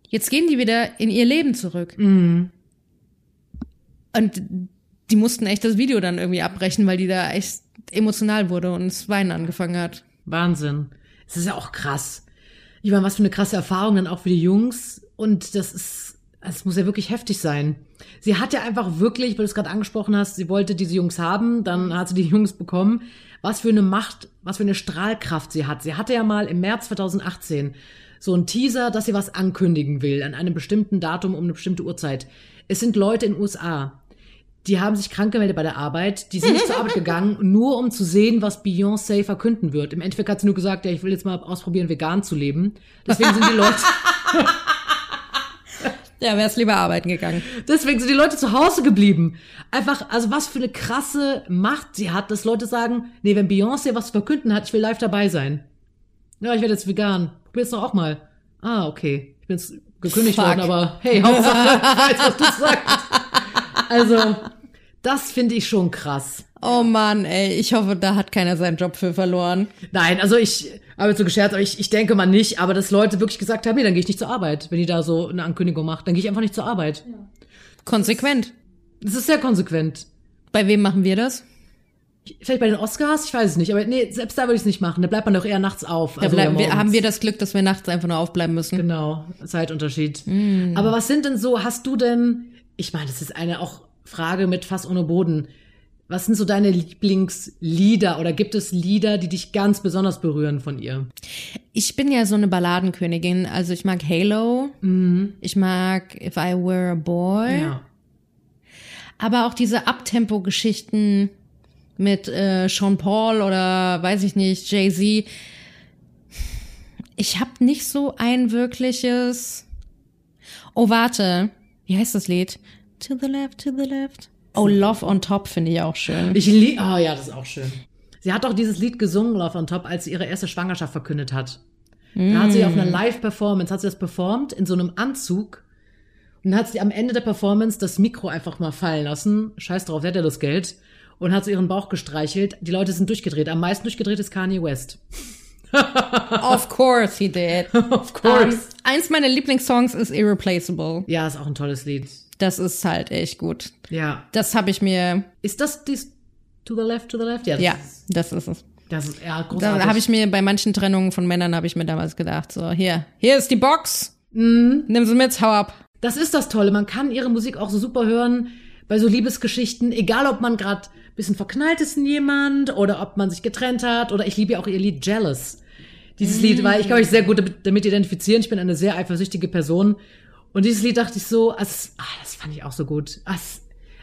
jetzt gehen die wieder in ihr Leben zurück. Mhm. Und die mussten echt das Video dann irgendwie abbrechen, weil die da echt emotional wurde und das Weinen angefangen hat. Wahnsinn. Es ist ja auch krass. Ich meine, was für eine krasse Erfahrung dann auch für die Jungs. Und das ist, es muss ja wirklich heftig sein. Sie hat ja einfach wirklich, weil du es gerade angesprochen hast, sie wollte diese Jungs haben, dann hat sie die Jungs bekommen. Was für eine Macht, was für eine Strahlkraft sie hat. Sie hatte ja mal im März 2018 so ein Teaser, dass sie was ankündigen will an einem bestimmten Datum um eine bestimmte Uhrzeit. Es sind Leute in den USA, die haben sich krank gemeldet bei der Arbeit, die sind nicht zur Arbeit gegangen, nur um zu sehen, was Beyoncé verkünden wird. Im Endeffekt hat sie nur gesagt, ja, ich will jetzt mal ausprobieren, vegan zu leben. Deswegen sind die Leute. ja, wär's lieber arbeiten gegangen. Deswegen sind die Leute zu Hause geblieben. Einfach, also was für eine krasse Macht sie hat, dass Leute sagen, nee, wenn Beyoncé was zu verkünden hat, ich will live dabei sein. Ja, ich werde jetzt vegan. Probier's doch auch mal. Ah, okay. Ich bin jetzt gekündigt Fuck. worden, aber hey, Hauptsache, ich weiß, was du sagst. Also, das finde ich schon krass. Oh Mann, ey, ich hoffe, da hat keiner seinen Job für verloren. Nein, also ich habe jetzt so gescherzt, aber ich, ich denke mal nicht, aber dass Leute wirklich gesagt haben, nee, dann gehe ich nicht zur Arbeit, wenn die da so eine Ankündigung macht, dann gehe ich einfach nicht zur Arbeit. Ja. Konsequent. Das ist sehr konsequent. Bei wem machen wir das? Vielleicht bei den Oscars, ich weiß es nicht, aber nee, selbst da würde ich es nicht machen. Da bleibt man doch eher nachts auf. Also bleib, wir, haben wir das Glück, dass wir nachts einfach nur aufbleiben müssen. Genau, Zeitunterschied. Mm. Aber was sind denn so, hast du denn, ich meine, das ist eine auch Frage mit Fass ohne Boden. Was sind so deine Lieblingslieder oder gibt es Lieder, die dich ganz besonders berühren von ihr? Ich bin ja so eine Balladenkönigin. Also ich mag Halo. Mhm. Ich mag If I Were a Boy. Ja. Aber auch diese Abtempo-Geschichten mit äh, Sean Paul oder weiß ich nicht, Jay-Z. Ich habe nicht so ein wirkliches. Oh, warte. Wie heißt das Lied? To the left, to the left. Oh, Love on Top finde ich auch schön. Ich liebe, oh ja, das ist auch schön. Sie hat auch dieses Lied gesungen, Love on Top, als sie ihre erste Schwangerschaft verkündet hat. Mm. Da hat sie auf einer Live-Performance, hat sie das performt in so einem Anzug. Und dann hat sie am Ende der Performance das Mikro einfach mal fallen lassen. Scheiß drauf, sie hat ja das Geld. Und hat so ihren Bauch gestreichelt. Die Leute sind durchgedreht. Am meisten durchgedreht ist Kanye West. of course he did. of course. Um, eins meiner Lieblingssongs ist Irreplaceable. Ja, ist auch ein tolles Lied. Das ist halt echt gut. Ja. Das habe ich mir. Ist das dies To the Left, To the Left? Ja, das, ja, ist, das ist es. Das ist ja großartig. Da habe ich mir bei manchen Trennungen von Männern habe ich mir damals gedacht, so hier, hier ist die Box. Mhm. Nimm sie mit, hau ab. Das ist das Tolle. Man kann ihre Musik auch so super hören bei so Liebesgeschichten, egal ob man gerade bisschen verknallt ist in jemand oder ob man sich getrennt hat oder ich liebe ja auch ihr Lied Jealous. Dieses mm. Lied, weil ich kann mich sehr gut damit identifizieren. Ich bin eine sehr eifersüchtige Person und dieses Lied dachte ich so, also, ah, das fand ich auch so gut.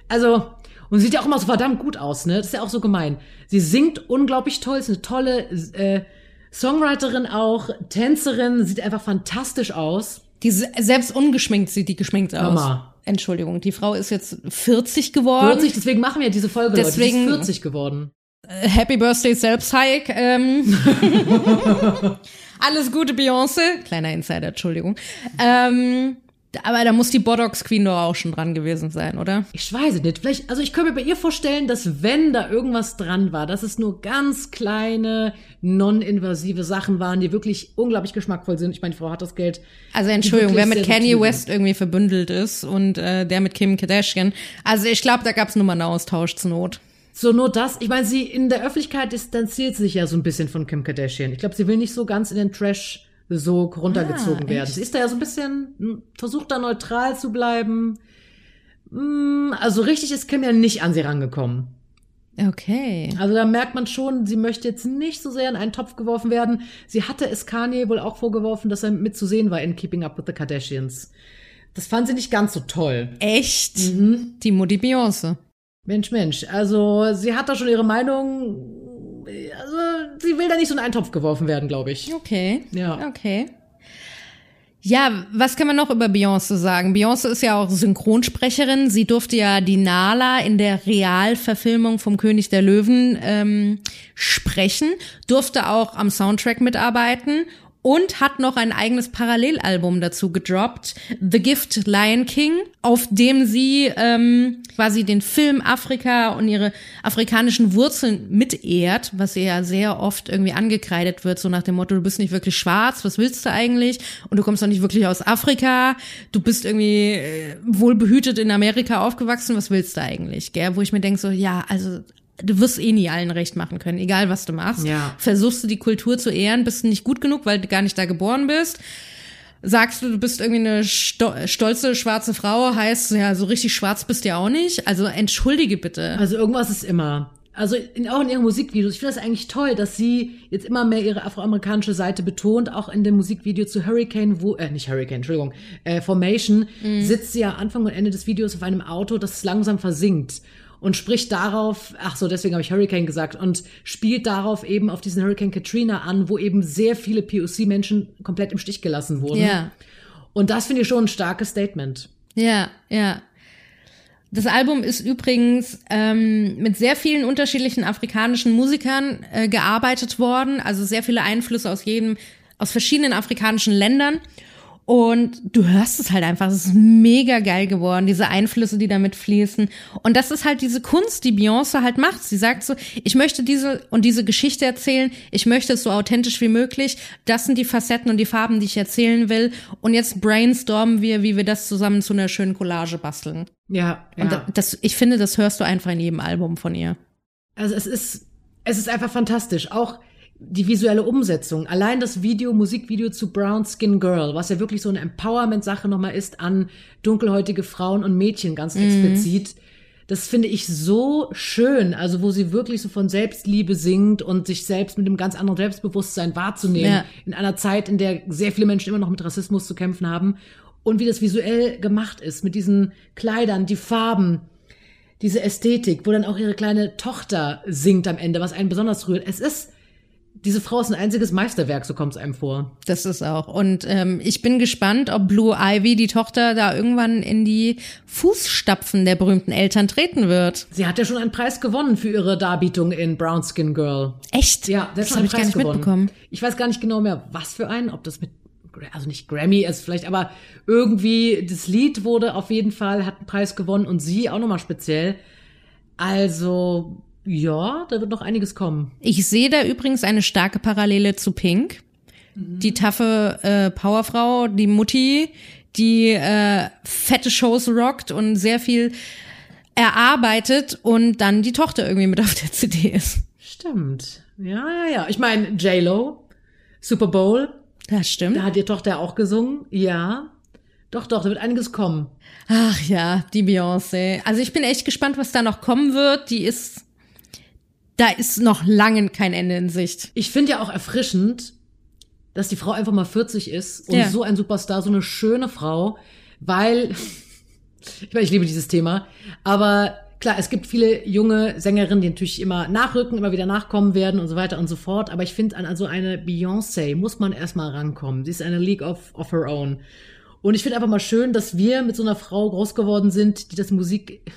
Also, und sieht ja auch immer so verdammt gut aus, ne? Das ist ja auch so gemein. Sie singt unglaublich toll, ist eine tolle äh, Songwriterin auch, Tänzerin, sieht einfach fantastisch aus. Die selbst ungeschminkt sieht die geschminkt aus. Mama. Entschuldigung, die Frau ist jetzt 40 geworden. 40, deswegen machen wir ja diese Folge, Deswegen- Leute. Die ist 40 geworden. Äh, Happy Birthday selbst, Hike. Ähm. Alles Gute, Beyoncé. Kleiner Insider, Entschuldigung. Ähm, aber da muss die Botox Queen doch auch schon dran gewesen sein, oder? Ich weiß es nicht. Vielleicht, also ich könnte mir bei ihr vorstellen, dass wenn da irgendwas dran war, dass es nur ganz kleine, non-invasive Sachen waren, die wirklich unglaublich geschmackvoll sind. Ich meine, die Frau hat das Geld. Also Entschuldigung, wer mit Kanye West irgendwie verbündelt ist und äh, der mit Kim Kardashian. Also ich glaube, da mal einen Austausch zur Not. So nur das. Ich meine, sie in der Öffentlichkeit distanziert sich ja so ein bisschen von Kim Kardashian. Ich glaube, sie will nicht so ganz in den Trash so runtergezogen Ah, werden. echt? Sie ist da ja so ein bisschen, hm, versucht da neutral zu bleiben. Hm, Also richtig ist Kim ja nicht an sie rangekommen. Okay. Also da merkt man schon, sie möchte jetzt nicht so sehr in einen Topf geworfen werden. Sie hatte es Kanye wohl auch vorgeworfen, dass er mitzusehen war in Keeping Up with the Kardashians. Das fand sie nicht ganz so toll. Echt? Die Mutti Beyoncé. Mensch, Mensch. Also sie hat da schon ihre Meinung. Sie will da nicht so in einen Topf geworfen werden, glaube ich. Okay. Ja. Okay. Ja, was kann man noch über Beyoncé sagen? Beyoncé ist ja auch Synchronsprecherin. Sie durfte ja die Nala in der Realverfilmung vom König der Löwen ähm, sprechen, durfte auch am Soundtrack mitarbeiten und hat noch ein eigenes Parallelalbum dazu gedroppt, The Gift Lion King, auf dem sie ähm, quasi den Film Afrika und ihre afrikanischen Wurzeln mitehrt, was ihr ja sehr oft irgendwie angekreidet wird, so nach dem Motto, du bist nicht wirklich schwarz, was willst du eigentlich? Und du kommst doch nicht wirklich aus Afrika, du bist irgendwie äh, wohlbehütet in Amerika aufgewachsen, was willst du eigentlich? Gell? Wo ich mir denke, so, ja, also du wirst eh nie allen recht machen können, egal was du machst. Ja. Versuchst du die Kultur zu ehren, bist du nicht gut genug, weil du gar nicht da geboren bist. Sagst du, du bist irgendwie eine sto stolze schwarze Frau, heißt, ja, so richtig schwarz bist du ja auch nicht. Also entschuldige bitte. Also irgendwas ist immer. Also in, auch in ihren Musikvideos. Ich finde das eigentlich toll, dass sie jetzt immer mehr ihre afroamerikanische Seite betont. Auch in dem Musikvideo zu Hurricane, wo, äh, nicht Hurricane, Entschuldigung, äh, Formation, sitzt sie ja Anfang und Ende des Videos auf einem Auto, das langsam versinkt. Und spricht darauf, ach so, deswegen habe ich Hurricane gesagt, und spielt darauf eben auf diesen Hurricane Katrina an, wo eben sehr viele POC-Menschen komplett im Stich gelassen wurden. Ja. Und das finde ich schon ein starkes Statement. Ja, ja. Das Album ist übrigens ähm, mit sehr vielen unterschiedlichen afrikanischen Musikern äh, gearbeitet worden, also sehr viele Einflüsse aus jedem, aus verschiedenen afrikanischen Ländern. Und du hörst es halt einfach, es ist mega geil geworden, diese Einflüsse, die damit fließen. Und das ist halt diese Kunst, die Beyoncé halt macht. Sie sagt so, ich möchte diese und diese Geschichte erzählen, ich möchte es so authentisch wie möglich. Das sind die Facetten und die Farben, die ich erzählen will. Und jetzt brainstormen wir, wie wir das zusammen zu einer schönen Collage basteln. Ja, ja. Und das, ich finde, das hörst du einfach in jedem Album von ihr. Also es ist, es ist einfach fantastisch. Auch die visuelle Umsetzung. Allein das Video, Musikvideo zu Brown Skin Girl, was ja wirklich so eine Empowerment-Sache nochmal ist an dunkelhäutige Frauen und Mädchen ganz explizit. Das finde ich so schön. Also, wo sie wirklich so von Selbstliebe singt und sich selbst mit einem ganz anderen Selbstbewusstsein wahrzunehmen. Ja. In einer Zeit, in der sehr viele Menschen immer noch mit Rassismus zu kämpfen haben. Und wie das visuell gemacht ist, mit diesen Kleidern, die Farben, diese Ästhetik, wo dann auch ihre kleine Tochter singt am Ende, was einen besonders rührt. Es ist, diese Frau ist ein einziges Meisterwerk, so kommt es einem vor. Das ist auch. Und ähm, ich bin gespannt, ob Blue Ivy, die Tochter, da irgendwann in die Fußstapfen der berühmten Eltern treten wird. Sie hat ja schon einen Preis gewonnen für ihre Darbietung in Brown Skin Girl. Echt? Ja, das schon habe ich gar nicht mitbekommen. Ich weiß gar nicht genau mehr, was für einen, ob das mit, also nicht Grammy ist vielleicht, aber irgendwie das Lied wurde auf jeden Fall, hat einen Preis gewonnen und sie auch nochmal speziell. Also, ja, da wird noch einiges kommen. Ich sehe da übrigens eine starke Parallele zu Pink. Die taffe äh, Powerfrau, die Mutti, die äh, fette Shows rockt und sehr viel erarbeitet und dann die Tochter irgendwie mit auf der CD ist. Stimmt. Ja, ja, ja. Ich meine, J-Lo, Super Bowl, Das stimmt. da hat ihr Tochter auch gesungen. Ja. Doch, doch, da wird einiges kommen. Ach ja, die Beyoncé. Also ich bin echt gespannt, was da noch kommen wird. Die ist, da ist noch lange kein Ende in Sicht. Ich finde ja auch erfrischend, dass die Frau einfach mal 40 ist und Ja. so ein Superstar, so eine schöne Frau, weil, ich meine, ich liebe dieses Thema, aber klar, es gibt viele junge Sängerinnen, die natürlich immer nachrücken, immer wieder nachkommen werden und so weiter und so fort. Aber ich finde, an also eine Beyoncé muss man erstmal rankommen. Sie ist eine League of, of her own. Und ich finde einfach mal schön, dass wir mit so einer Frau groß geworden sind, die das Musik,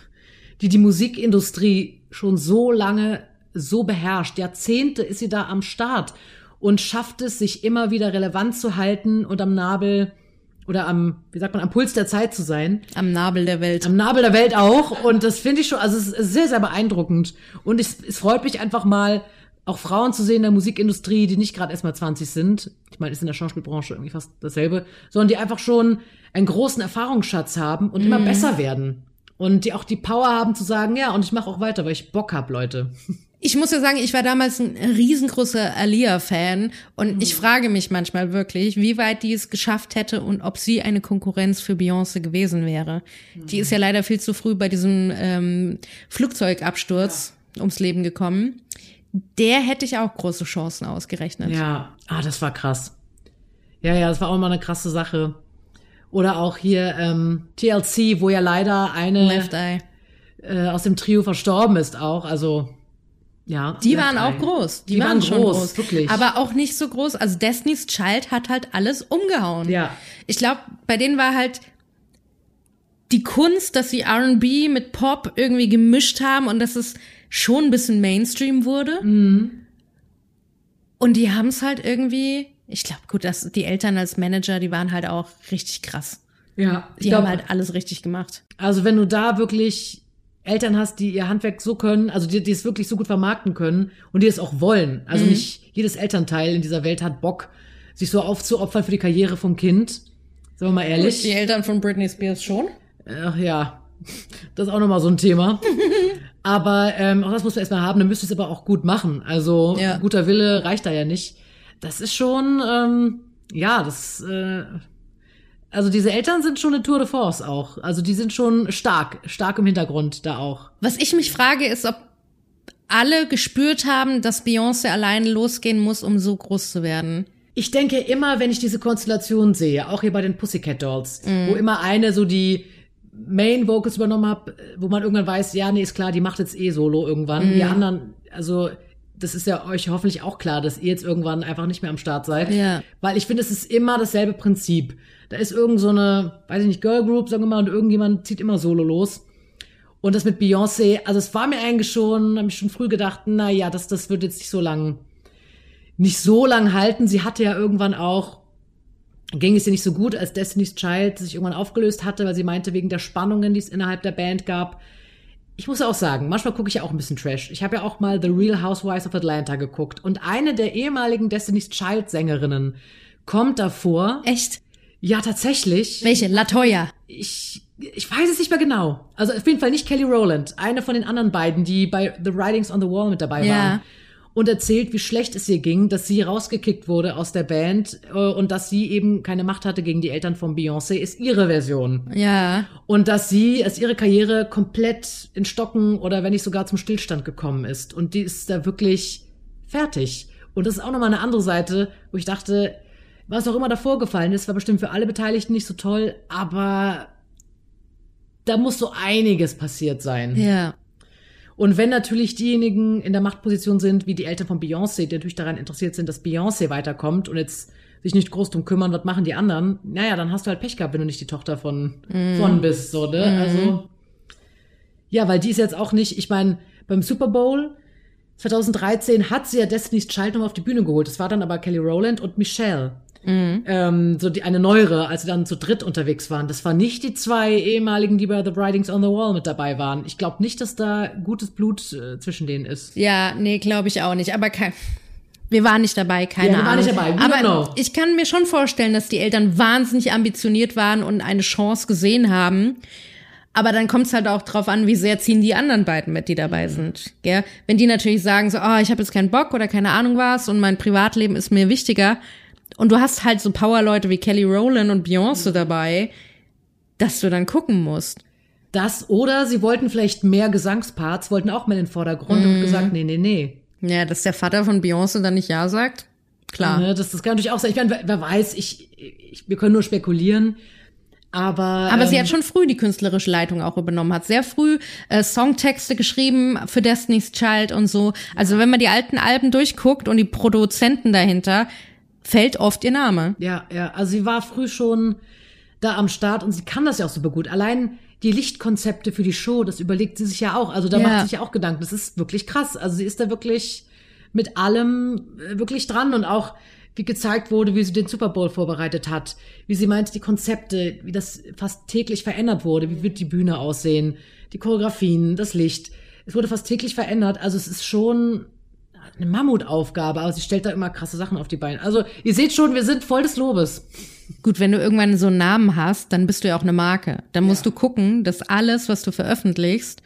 die die Musikindustrie schon so lange so beherrscht. Jahrzehnte ist sie da am Start und schafft es, sich immer wieder relevant zu halten und am Nabel oder am, wie sagt man, am Puls der Zeit zu sein. Am Nabel der Welt. Am Nabel der Welt auch. Und das finde ich schon, also es ist sehr, sehr beeindruckend. Und es, es freut mich einfach mal, auch Frauen zu sehen in der Musikindustrie, die nicht gerade erst mal 20 sind. Ich meine, ist in der Schauspielbranche irgendwie fast dasselbe, sondern die einfach schon einen großen Erfahrungsschatz haben und mhm. immer besser werden. Und die auch die Power haben zu sagen, ja, und ich mache auch weiter, weil ich Bock hab, Leute. Ich muss ja sagen, ich war damals ein riesengroßer Alia-Fan und mhm. ich frage mich manchmal wirklich, wie weit die es geschafft hätte und ob sie eine Konkurrenz für Beyoncé gewesen wäre. Mhm. Die ist ja leider viel zu früh bei diesem ähm, Flugzeugabsturz ja. ums Leben gekommen. Der hätte ich auch große Chancen ausgerechnet. Ja, ah, das war krass. Ja, ja, das war auch mal eine krasse Sache. Oder auch hier ähm, TLC, wo ja leider eine. Äh, aus dem Trio verstorben ist auch. Also ja. Die waren auch groß. Die, die waren, waren schon groß, groß, wirklich. Aber auch nicht so groß. Also Destiny's Child hat halt alles umgehauen. Ja. Ich glaube, bei denen war halt die Kunst, dass sie R&B mit Pop irgendwie gemischt haben und dass es schon ein bisschen Mainstream wurde. Mhm. Und die haben es halt irgendwie, ich glaube, gut, dass die Eltern als Manager, die waren halt auch richtig krass. Ja, die glaub, haben halt alles richtig gemacht. Also wenn du da wirklich Eltern hast, die ihr Handwerk so können, also die, die es wirklich so gut vermarkten können und die es auch wollen. Also mhm. nicht jedes Elternteil in dieser Welt hat Bock, sich so aufzuopfern für die Karriere vom Kind. Sagen wir mal ehrlich. Die Eltern von Britney Spears schon? Ach ja, das ist auch nochmal so ein Thema. aber ähm, auch das muss man erstmal haben, dann müsst ihr es aber auch gut machen. Also ja. guter Wille reicht da ja nicht. Das ist schon, ähm, ja, das äh, also diese Eltern sind schon eine Tour de Force auch. Also die sind schon stark, stark im Hintergrund da auch. Was ich mich frage, ist, ob alle gespürt haben, dass Beyoncé alleine losgehen muss, um so groß zu werden. Ich denke immer, wenn ich diese Konstellation sehe, auch hier bei den Pussycat Dolls, mm. wo immer eine so die Main Vocals übernommen hat, wo man irgendwann weiß, ja, nee, ist klar, die macht jetzt eh Solo irgendwann. Mm. Die anderen, also das ist ja euch hoffentlich auch klar, dass ihr jetzt irgendwann einfach nicht mehr am Start seid. Ja. Weil ich finde, es ist immer dasselbe Prinzip. Da ist irgend so eine, weiß ich nicht, Girl Group, sagen wir mal, und irgendjemand zieht immer solo los. Und das mit Beyoncé, also es war mir eigentlich schon, habe ich schon früh gedacht, na ja, das, das wird jetzt nicht so lang, nicht so lang halten. Sie hatte ja irgendwann auch, ging es ihr nicht so gut, als Destiny's Child sich irgendwann aufgelöst hatte, weil sie meinte, wegen der Spannungen, die es innerhalb der Band gab. Ich muss auch sagen, manchmal gucke ich ja auch ein bisschen Trash. Ich habe ja auch mal The Real Housewives of Atlanta geguckt und eine der ehemaligen Destiny's Child Sängerinnen kommt davor. Echt? Ja, tatsächlich. Welche? Latoya? Ich, ich weiß es nicht mehr genau. Also auf jeden Fall nicht Kelly Rowland. Eine von den anderen beiden, die bei The Writings on the Wall mit dabei ja. waren. Und erzählt, wie schlecht es ihr ging, dass sie rausgekickt wurde aus der Band äh, und dass sie eben keine Macht hatte gegen die Eltern von Beyoncé, ist ihre Version. Ja. Und dass sie, als ihre Karriere komplett in Stocken oder wenn nicht sogar zum Stillstand gekommen ist. Und die ist da wirklich fertig. Und das ist auch nochmal eine andere Seite, wo ich dachte, was auch immer davor gefallen ist, war bestimmt für alle Beteiligten nicht so toll, aber da muss so einiges passiert sein. Ja. Und wenn natürlich diejenigen in der Machtposition sind, wie die Eltern von Beyoncé, die natürlich daran interessiert sind, dass Beyoncé weiterkommt und jetzt sich nicht groß drum kümmern, was machen die anderen, naja, dann hast du halt Pech gehabt, wenn du nicht die Tochter von, mm. von bist, so, ne? Mm. Also, ja, weil die ist jetzt auch nicht, ich meine, beim Super Bowl 2013 hat sie ja Destiny's Child nochmal auf die Bühne geholt. Das war dann aber Kelly Rowland und Michelle. Mhm. Ähm, so die eine neuere, als sie dann zu dritt unterwegs waren. Das waren nicht die zwei ehemaligen, die bei The Writings on the Wall mit dabei waren. Ich glaube nicht, dass da gutes Blut äh, zwischen denen ist. Ja, nee, glaube ich auch nicht. Aber kein, wir waren nicht dabei, keine ja, wir waren Nicht dabei. Aber know. ich kann mir schon vorstellen, dass die Eltern wahnsinnig ambitioniert waren und eine Chance gesehen haben. Aber dann kommt es halt auch drauf an, wie sehr ziehen die anderen beiden mit, die dabei sind. Gell? Wenn die natürlich sagen, so, oh, ich habe jetzt keinen Bock oder keine Ahnung was und mein Privatleben ist mir wichtiger, und du hast halt so Powerleute wie Kelly Rowland und Beyoncé dabei, dass du dann gucken musst. Das oder sie wollten vielleicht mehr Gesangsparts, wollten auch mal in den Vordergrund mm. und mhm. gesagt, nee, nee, nee. Ja, dass der Vater von Beyoncé dann nicht Ja sagt. Klar. Ja, das, das kann natürlich auch sein. Ich meine, wer, wer weiß, ich, ich, wir können nur spekulieren. Aber, Aber ähm, sie hat schon früh die künstlerische Leitung auch übernommen, hat sehr früh äh, Songtexte geschrieben für Destiny's Child und so. Also wenn man die alten Alben durchguckt und die Produzenten dahinter, fällt oft ihr Name. Ja, ja, also sie war früh schon da am Start und sie kann das ja auch super gut. Allein die Lichtkonzepte für die Show, das überlegt sie sich ja auch. Also da Ja. macht sie sich ja auch Gedanken. Das ist wirklich krass. Also sie ist da wirklich mit allem äh, wirklich dran und auch wie gezeigt wurde, wie sie den Super Bowl vorbereitet hat, wie sie meint, die Konzepte, wie das fast täglich verändert wurde, wie wird die Bühne aussehen, die Choreografien, das Licht. Es wurde fast täglich verändert. Also es ist schon eine Mammutaufgabe, aber sie stellt da immer krasse Sachen auf die Beine. Also ihr seht schon, wir sind voll des Lobes. Gut, wenn du irgendwann so einen Namen hast, dann bist du ja auch eine Marke. Dann musst du gucken, dass alles, was du veröffentlichst,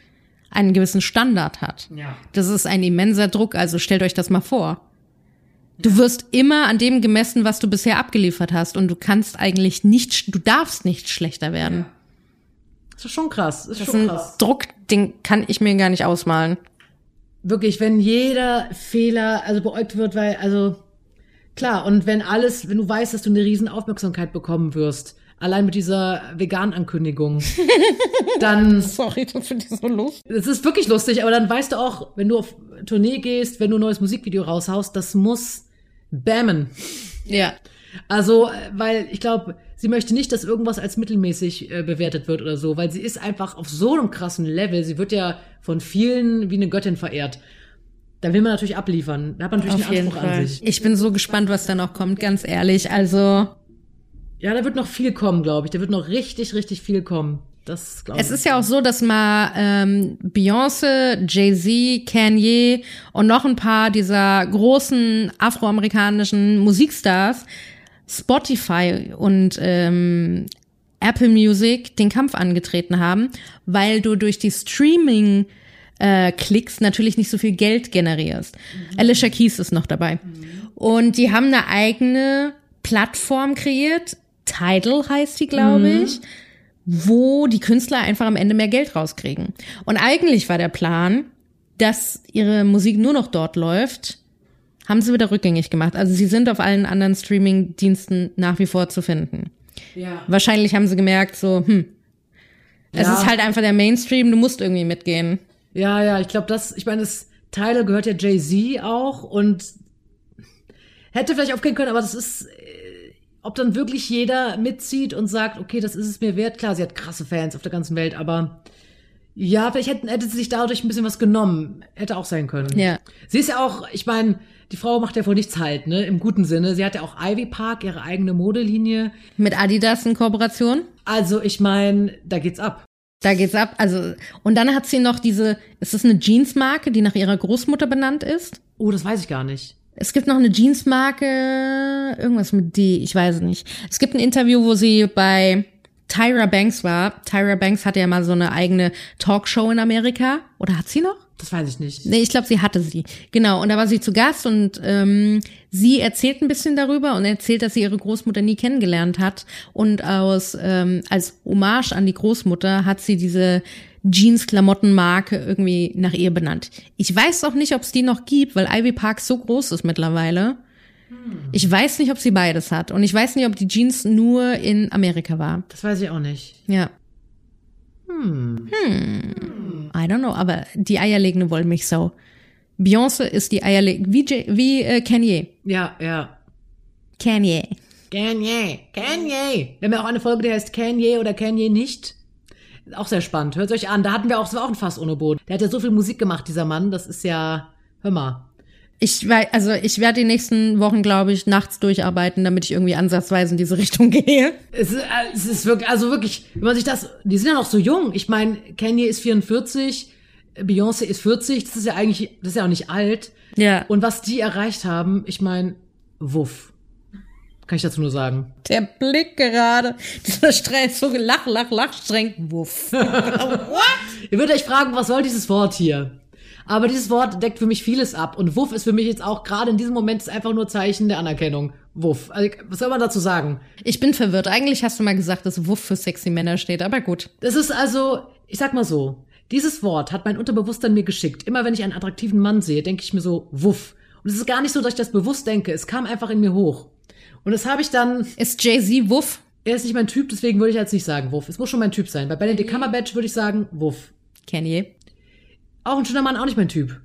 einen gewissen Standard hat. Ja. Das ist ein immenser Druck, also stellt euch das mal vor. Du wirst immer an dem gemessen, was du bisher abgeliefert hast und du kannst eigentlich nicht, du darfst nicht schlechter werden. Das ist schon krass. Das ist Das ist schon ein krass. Druck, den kann ich mir gar nicht ausmalen. Wirklich, wenn jeder Fehler also beäugt wird, weil, also klar, und wenn alles, wenn du weißt, dass du eine riesen Aufmerksamkeit bekommen wirst, allein mit dieser Vegan-Ankündigung, dann Sorry, das finde ich so lustig. Es ist wirklich lustig, aber dann weißt du auch, wenn du auf Tournee gehst, wenn du ein neues Musikvideo raushaust, das muss bammen. Ja. Also, äh, weil ich glaube, sie möchte nicht, dass irgendwas als mittelmäßig äh, bewertet wird oder so, weil sie ist einfach auf so einem krassen Level. Sie wird ja von vielen wie eine Göttin verehrt. Da will man natürlich abliefern. Da hat man natürlich Auf einen Anspruch an sich. Ich bin so gespannt, was da noch kommt, ganz ehrlich. Also, Ja, da wird noch viel kommen, glaube ich. Da wird noch richtig, richtig viel kommen. Das glaube ich. es ist ja auch so, dass mal ähm, Beyoncé, Jay-Z, Kanye und noch ein paar dieser großen afroamerikanischen Musikstars Spotify und ähm, Apple Music den Kampf angetreten haben, weil du durch die Streaming äh, Klicks natürlich nicht so viel Geld generierst. Alicia Keys ist noch dabei. Und die haben eine eigene Plattform kreiert. Tidal heißt die, glaube ich, wo die Künstler einfach am Ende mehr Geld rauskriegen. Und eigentlich war der Plan, dass ihre Musik nur noch dort läuft, haben sie wieder rückgängig gemacht. Also sie sind auf allen anderen Streaming-Diensten nach wie vor zu finden. ja. Wahrscheinlich haben sie gemerkt, so, hm, es Ja. ist halt einfach der Mainstream, du musst irgendwie mitgehen. Ja, ja, ich glaube, das, ich meine, das Teile gehört ja Jay-Z auch und hätte vielleicht aufgehen können, aber das ist, äh, ob dann wirklich jeder mitzieht und sagt, okay, das ist es mir wert. Klar, sie hat krasse Fans auf der ganzen Welt, aber ja, vielleicht hätte, hätte sie sich dadurch ein bisschen was genommen. Hätte auch sein können. Ja. Sie ist ja auch, ich meine, die Frau macht ja vor nichts halt, ne, im guten Sinne. Sie hat ja auch Ivy Park, ihre eigene Modelinie. Mit Adidas in Kooperation. Also, ich meine, da geht's ab. Da geht's ab. Also, und dann hat sie noch diese, ist das eine Jeansmarke, die nach ihrer Großmutter benannt ist? Oh, das weiß ich gar nicht. Es gibt noch eine Jeansmarke, irgendwas mit D, ich weiß es nicht. Es gibt ein Interview, wo sie bei Tyra Banks war. Tyra Banks hatte ja mal so eine eigene Talkshow in Amerika. Oder hat sie noch? Das weiß ich nicht. Nee, ich glaube, sie hatte sie. Genau, und da war sie zu Gast und ähm, sie erzählt ein bisschen darüber und erzählt, dass sie ihre Großmutter nie kennengelernt hat. Und aus ähm, als Hommage an die Großmutter hat sie diese Jeans-Klamottenmarke irgendwie nach ihr benannt. Ich weiß auch nicht, ob es die noch gibt, weil Ivy Park so groß ist mittlerweile. Ich weiß nicht, ob sie beides hat. Und ich weiß nicht, ob die Jeans nur in Amerika war. Das weiß ich auch nicht. Ja. Hm. I don't know, aber die eierlegende Wollmilchsau. Beyoncé ist die eierlegende, wie, J- wie äh, Kanye. Ja, ja. Kanye. Kanye, Kanye. Wir haben ja auch eine Folge, die heißt Kanye oder Kanye nicht. Auch sehr spannend. Hört euch an. Da hatten wir auch, das war auch ein Fass ohne Boden. Der hat ja so viel Musik gemacht, dieser Mann. Das ist ja, hör mal. Ich weiß, also ich werde die nächsten Wochen, glaube ich, nachts durcharbeiten, damit ich irgendwie ansatzweise in diese Richtung gehe. Es ist, äh, es ist wirklich, also wirklich, wenn man sich das, die sind ja noch so jung. Ich meine, Kanye ist 44, Beyoncé ist 40. Das ist ja eigentlich, das ist ja auch nicht alt. Ja. Und was die erreicht haben, ich meine, wuff. Kann ich dazu nur sagen. Der Blick gerade, dieser Stress, so lach, lach, lach, streng, wuff. Ihr würdet euch fragen, was soll dieses Wort hier? Aber dieses Wort deckt für mich vieles ab. Und Wuff ist für mich jetzt auch gerade in diesem Moment ist einfach nur Zeichen der Anerkennung. Wuff. Also, was soll man dazu sagen? Ich bin verwirrt. Eigentlich hast du mal gesagt, dass Wuff für sexy Männer steht, aber gut. Das ist also, ich sag mal so, dieses Wort hat mein Unterbewusstsein mir geschickt. Immer wenn ich einen attraktiven Mann sehe, denke ich mir so, Wuff. Und es ist gar nicht so, dass ich das bewusst denke. Es kam einfach in mir hoch. Und das habe ich dann, Ist Jay-Z Wuff? Er ist nicht mein Typ, deswegen würde ich jetzt nicht sagen Wuff. Es muss schon mein Typ sein. Bei Benedict Cumberbatch würde ich sagen Wuff. Kenny. Auch ein schöner Mann, auch nicht mein Typ.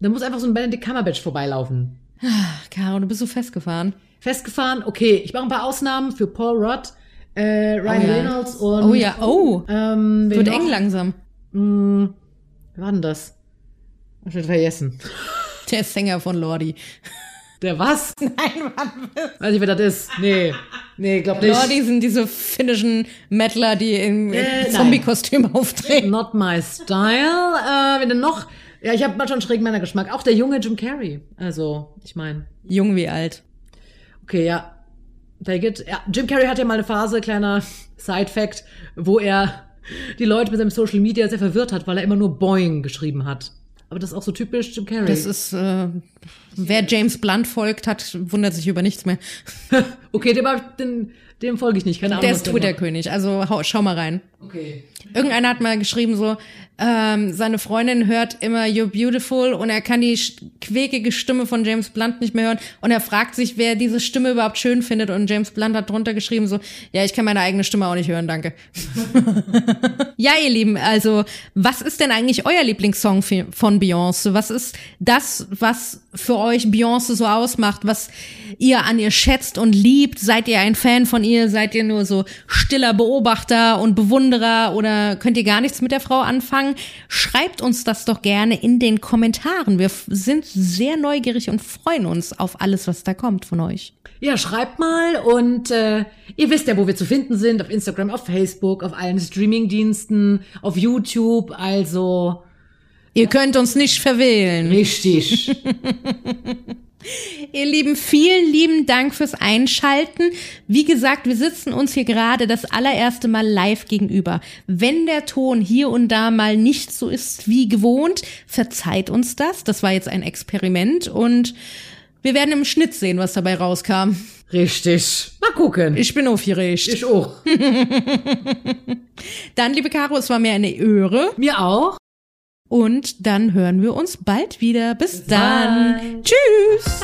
Da muss einfach so ein Benedict Cumberbatch vorbeilaufen. Ach, Caro, du bist so festgefahren. Festgefahren, okay. Ich mache ein paar Ausnahmen für Paul Rudd, äh, Ryan Oh ja. Reynolds und... Oh ja, oh. Ähm, Wird eng langsam. Hm, wer war denn das? Hab ich vergessen. Der Sänger von Lordi. Der was? Nein, Mann. Weiß nicht, wer das ist. Nee. Nee, glaub nicht. Lordi sind diese finnischen Mettler, die im Äh. Zombie-Kostüm auftreten. Not my style. Äh, wenn denn noch? Ja, ich habe mal schon schräg meiner Geschmack. Auch der junge Jim Carrey. Also, ich meine. Jung wie alt. Okay, ja. Take it. Ja, Jim Carrey hatte ja mal eine Phase, kleiner Side-Fact, wo er die Leute mit seinem Social Media sehr verwirrt hat, weil er immer nur Boing geschrieben hat. Aber das ist auch so typisch Jim Carrey. Das ist, äh, wer James Blunt folgt, hat, wundert sich über nichts mehr. okay, dem, dem, dem folge ich nicht. Keine Ahnung. Der ist Twitter-König, also hau, schau mal rein. Okay. Irgendeiner hat mal geschrieben so, ähm, seine Freundin hört immer You're Beautiful und er kann die quäkige Stimme von James Blunt nicht mehr hören und er fragt sich, wer diese Stimme überhaupt schön findet und James Blunt hat drunter geschrieben so, ja, ich kann meine eigene Stimme auch nicht hören, danke. ja, ihr Lieben, also was ist denn eigentlich euer Lieblingssong von Beyoncé? Was ist das, was für euch Beyoncé so ausmacht, was ihr an ihr schätzt und liebt? Seid ihr ein Fan von ihr? Seid ihr nur so stiller Beobachter und Bewunderer oder könnt ihr gar nichts mit der Frau anfangen? Schreibt uns das doch gerne in den Kommentaren. Wir sind sehr neugierig und freuen uns auf alles, was da kommt von euch. Ja, schreibt mal und äh, ihr wisst ja, wo wir zu finden sind. Auf Instagram, auf Facebook, auf allen Streamingdiensten, auf YouTube. Also Ihr könnt uns nicht verwählen. richtig. Ihr Lieben, vielen lieben Dank fürs Einschalten. Wie gesagt, wir sitzen uns hier gerade das allererste Mal live gegenüber. Wenn der Ton hier und da mal nicht so ist wie gewohnt, verzeiht uns das. Das war jetzt ein Experiment und wir werden im Schnitt sehen, was dabei rauskam. richtig. Mal gucken. Ich bin aufgeregt. Ich auch. Dann, liebe Caro, es war mir eine Ehre Mir auch. Und dann hören wir uns bald wieder. Bis dann. Bye. Tschüss.